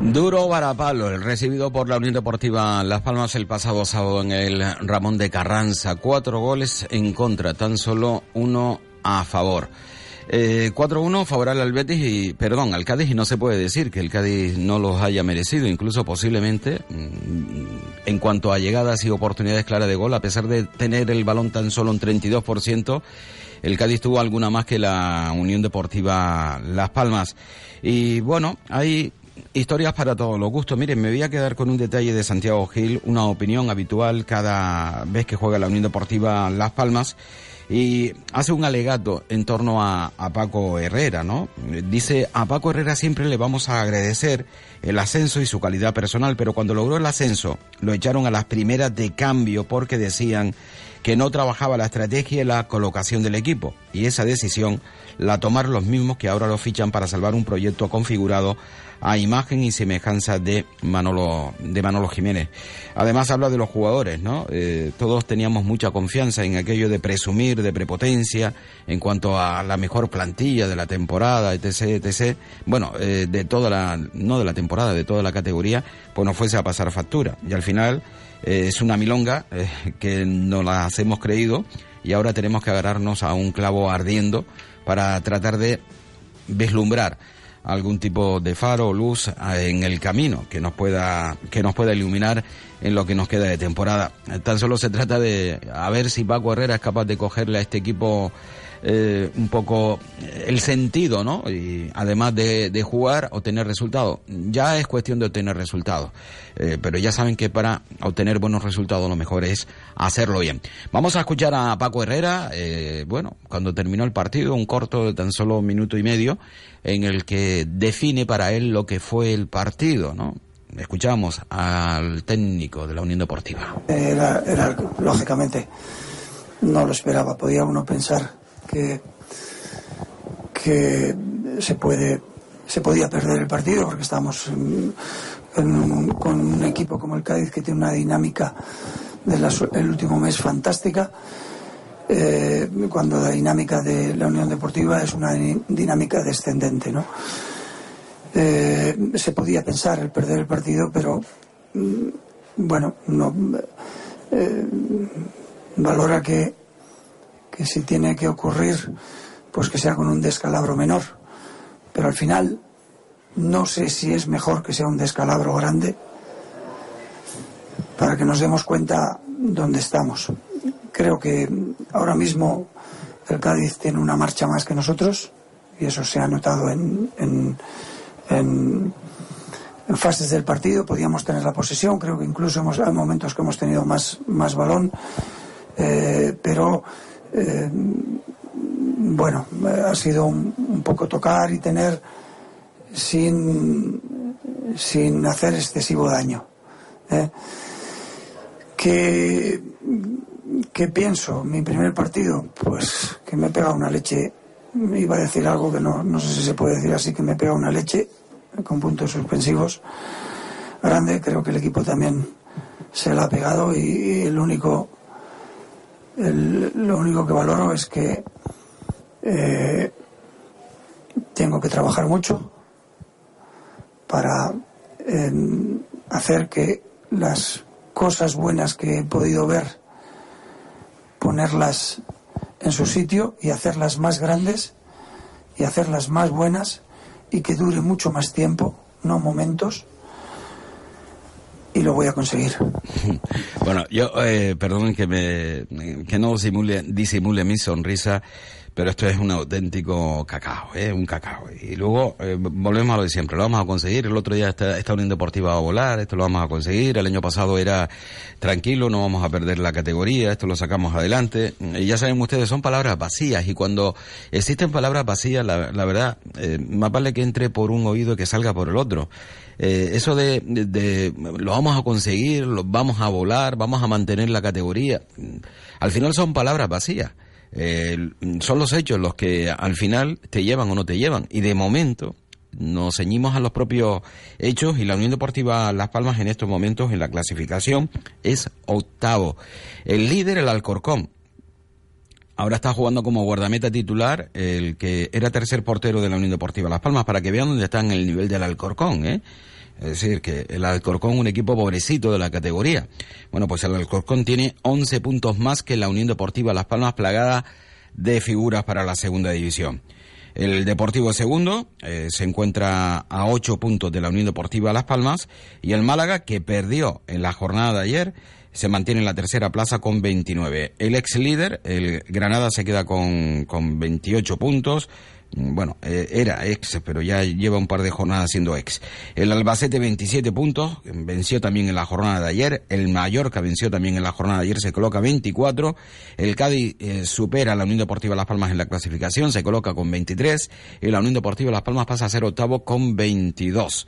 Duro varapalo, el recibido por la Unión Deportiva Las Palmas el pasado sábado en el Ramón de Carranza. Cuatro goles en contra, tan solo uno a favor. Eh, 4-1 favorable al Betis y, perdón, al Cádiz y no se puede decir que el Cádiz no los haya merecido, incluso posiblemente mm, en cuanto a llegadas y oportunidades claras de gol, a pesar de tener el balón tan solo un 32%, el Cádiz tuvo alguna más que la Unión Deportiva Las Palmas. Y bueno, hay historias para todos los gustos. Miren, me voy a quedar con un detalle de Santiago Gil, una opinión habitual cada vez que juega la Unión Deportiva Las Palmas y hace un alegato en torno a, a, Paco Herrera, ¿no? Dice, a Paco Herrera siempre le vamos a agradecer el ascenso y su calidad personal, pero cuando logró el ascenso lo echaron a las primeras de cambio porque decían que no trabajaba la estrategia y la colocación del equipo, y esa decisión la tomaron los mismos que ahora lo fichan para salvar un proyecto configurado a imagen y semejanza de Manolo, de Manolo Jiménez. Además habla de los jugadores, ¿no? Eh, todos teníamos mucha confianza en aquello de presumir de prepotencia en cuanto a la mejor plantilla de la temporada, etc., etc. Bueno, eh, de toda la, no de la temporada, de toda la categoría, pues nos fuese a pasar factura. Y al final eh, es una milonga eh, que no las hemos creído y ahora tenemos que agarrarnos a un clavo ardiendo para tratar de vislumbrar algún tipo de faro o luz en el camino que nos pueda que nos pueda iluminar en lo que nos queda de temporada. Tan solo se trata de a ver si Paco Herrera es capaz de cogerle a este equipo eh, un poco el sentido, ¿no? Y además de, de, jugar, obtener resultados. Ya es cuestión de obtener resultados. Eh, pero ya saben que para obtener buenos resultados lo mejor es hacerlo bien. Vamos a escuchar a Paco Herrera, eh, bueno, cuando terminó el partido, un corto de tan solo un minuto y medio, en el que define para él lo que fue el partido, ¿no? Escuchamos al técnico de la Unión Deportiva. Era lógicamente, no lo esperaba. Podía uno pensar que, que se puede se podía perder el partido porque un, con un equipo como el Cádiz que tiene una dinámica del último mes fantástica eh, cuando la dinámica de la Unión Deportiva es una dinámica descendente ¿no? Eh, se podía pensar el perder el partido pero mm, bueno no eh, valora que que si tiene que ocurrir, pues que sea con un descalabro menor. Pero al final, no sé si es mejor que sea un descalabro grande para que nos demos cuenta dónde estamos. Creo que ahora mismo el Cádiz tiene una marcha más que nosotros y eso se ha notado en, en, en, fases del partido. Podíamos tener la posesión, creo que incluso hemos, hay momentos que hemos tenido más, más balón, eh, pero eh, bueno, ha sido un, un, poco tocar y tener sin, sin hacer excesivo daño. ¿eh? ¿Qué, ¿Qué pienso? Mi primer partido, pues que me he pegado una leche, iba a decir algo que no, no sé si se puede decir así, que me he pegado una leche con puntos suspensivos grande, creo que el equipo también se la ha pegado y el único lo único que valoro es que eh, tengo que trabajar mucho para eh, hacer que las cosas buenas que he podido ver, ponerlas en su sitio y hacerlas más grandes y hacerlas más buenas y que dure mucho más tiempo, no momentos, y lo voy a conseguir. Bueno, yo, eh, perdonen que me, que no simule, disimule mi sonrisa, pero esto es un auténtico cacao, ¿eh? un cacao. Y luego eh, volvemos a lo de siempre, lo vamos a conseguir. El otro día esta, esta Unión Deportiva va a volar, esto lo vamos a conseguir. El año pasado era tranquilo, no vamos a perder la categoría, esto lo sacamos adelante. Y ya saben ustedes, son palabras vacías y cuando existen palabras vacías, la, la verdad, eh, más vale que entre por un oído que salga por el otro. Eh, eso de, lo vamos a conseguir, lo vamos a volar, vamos a mantener la categoría, al final son palabras vacías. Eh, son los hechos los que al final te llevan o no te llevan. Y de momento nos ceñimos a los propios hechos y la Unión Deportiva Las Palmas en estos momentos en la clasificación es octavo. El líder, el Alcorcón, Ahora está jugando como guardameta titular el que era tercer portero de la Unión Deportiva Las Palmas, para que vean dónde está en el nivel del Alcorcón, ¿eh? Es decir, que el Alcorcón, un equipo pobrecito de la categoría. Bueno, pues el Alcorcón tiene 11 puntos más que la Unión Deportiva Las Palmas, plagada de figuras para la segunda división. El Deportivo segundo eh, se encuentra a 8 puntos de la Unión Deportiva Las Palmas y el Málaga, que perdió en la jornada de ayer, se mantiene en la tercera plaza con 29. El ex líder, el Granada, se queda con, con 28 puntos. Mm, Bueno, eh, era ex, pero ya lleva un par de jornadas siendo ex. El Albacete 27 puntos, venció también en la jornada de ayer. El Mallorca venció también en la jornada de ayer, se coloca 24. El Cádiz eh, supera a la Unión Deportiva Las Palmas en la clasificación, se coloca con 23. Y la Unión Deportiva Las Palmas pasa a ser octavo con 22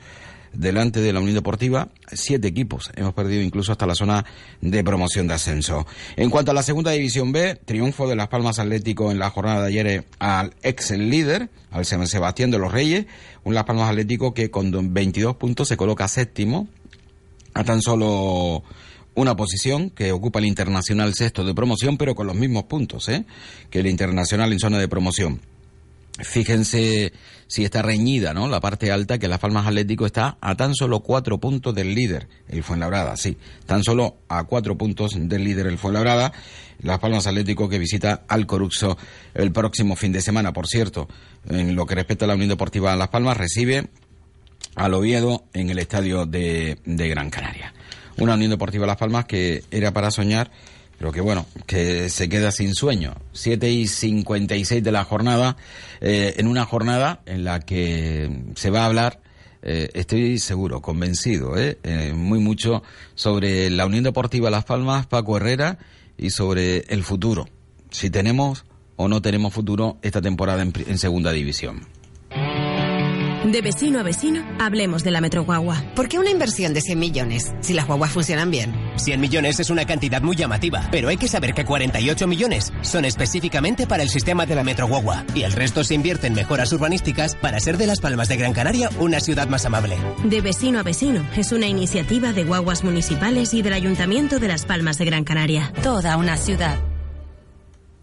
delante de la Unión Deportiva, siete equipos. Hemos perdido incluso hasta la zona de promoción de ascenso. En cuanto a la segunda división B, triunfo de Las Palmas Atlético en la jornada de ayer eh, al ex líder, al San Sebastián de los Reyes, un Las Palmas Atlético que con 22 puntos se coloca séptimo a tan solo una posición que ocupa el Internacional sexto de promoción, pero con los mismos puntos ¿eh? que el Internacional en zona de promoción. Fíjense si está reñida, ¿no? La parte alta, que Las Palmas Atlético está a tan solo cuatro puntos del líder, el Fuenlabrada, sí. Tan solo a cuatro puntos del líder, el Fuenlabrada. Las Palmas Atlético que visita al Coruxo el próximo fin de semana. Por cierto, en lo que respecta a la Unión Deportiva Las Palmas, recibe al Oviedo en el estadio de, de Gran Canaria. Una Unión Deportiva Las Palmas que era para soñar pero que bueno, que se queda sin sueño. 7 y 56 de la jornada, eh, en una jornada en la que se va a hablar, eh, estoy seguro, convencido, eh, eh, muy mucho sobre la Unión Deportiva Las Palmas, Paco Herrera, y sobre el futuro, si tenemos o no tenemos futuro esta temporada en, segunda división. De vecino a vecino, hablemos de la Metro Guagua. ¿Por qué una inversión de 100 millones si las guaguas funcionan bien? 100 millones es una cantidad muy llamativa, pero hay que saber que 48 millones son específicamente para el sistema de la Metro Guagua y el resto se invierte en mejoras urbanísticas para ser de Las Palmas de Gran Canaria una ciudad más amable. De vecino a vecino es una iniciativa de guaguas municipales y del Ayuntamiento de Las Palmas de Gran Canaria. Toda una ciudad.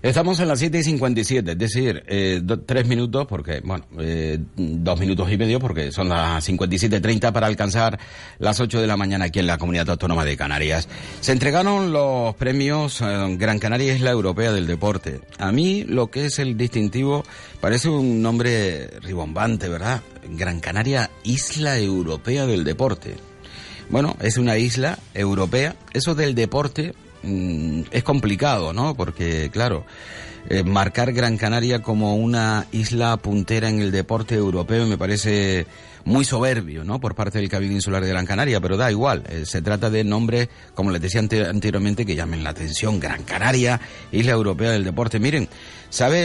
Estamos en las 7 y 57, es decir, eh, tres minutos, porque, bueno, eh, dos minutos y medio, porque son las 57.30 para alcanzar las 8 de la mañana aquí en la Comunidad Autónoma de Canarias. Se entregaron los premios eh, Gran Canaria Isla Europea del Deporte. A mí lo que es el distintivo parece un nombre ribombante, ¿verdad? Gran Canaria Isla Europea del Deporte. Bueno, es una isla europea. Eso del deporte mm, es complicado, ¿no? Porque, claro, eh, marcar Gran Canaria como una isla puntera en el deporte europeo me parece muy soberbio, ¿no? Por parte del Cabildo Insular de Gran Canaria, pero da igual. eh, se trata de nombres, como les decía ante- anteriormente, que llamen la atención. Gran Canaria, Isla Europea del Deporte. Miren, ¿sabe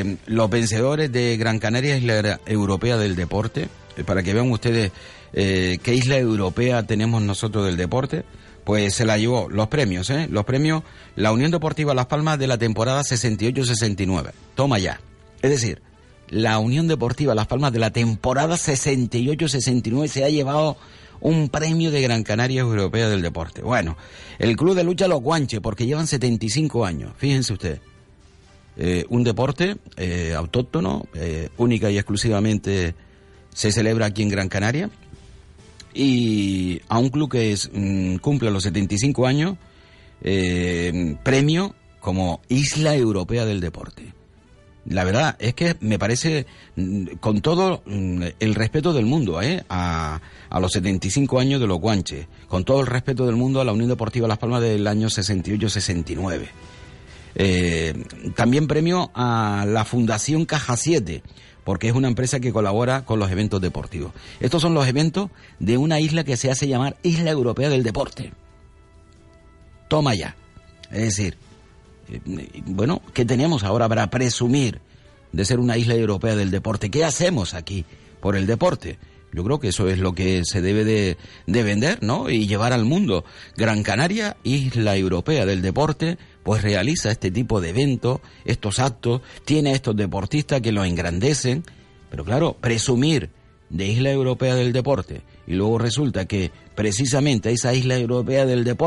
eh, los vencedores de Gran Canaria, Isla Europea del Deporte? Para que vean ustedes qué isla europea tenemos nosotros del deporte, pues se la llevó los premios, ¿eh? Los premios la Unión Deportiva Las Palmas de la temporada 68-69. Toma ya. Es decir, la Unión Deportiva Las Palmas de la temporada 68-69 se ha llevado un premio de Gran Canaria Europea del Deporte. Bueno, el Club de Lucha Los Guanches, porque llevan 75 años, fíjense ustedes. Eh, un deporte eh, autóctono, eh, única y exclusivamente se celebra aquí en Gran Canaria y a un club que es, mm, cumple los 75 años, eh, premio como Isla Europea del Deporte. La verdad es que me parece, mm, con todo mm, el respeto del mundo, ¿eh? a, a los 75 años de los guanches, con todo el respeto del mundo a la Unión Deportiva Las Palmas del año 68-69. Eh, también premio a la Fundación Caja 7, porque es una empresa que colabora con los eventos deportivos. Estos son los eventos de una isla que se hace llamar Isla Europea del Deporte. Toma ya. Es decir, eh, bueno, ¿qué tenemos ahora para presumir de ser una isla europea del deporte? ¿Qué hacemos aquí por el deporte? Yo creo que eso es lo que se debe de, de vender, ¿no? Y llevar al mundo. Gran Canaria, isla europea del deporte, pues realiza este tipo de eventos, estos actos, tiene a estos deportistas que lo engrandecen, pero claro, presumir de isla europea del deporte y luego resulta que precisamente esa isla europea del deporte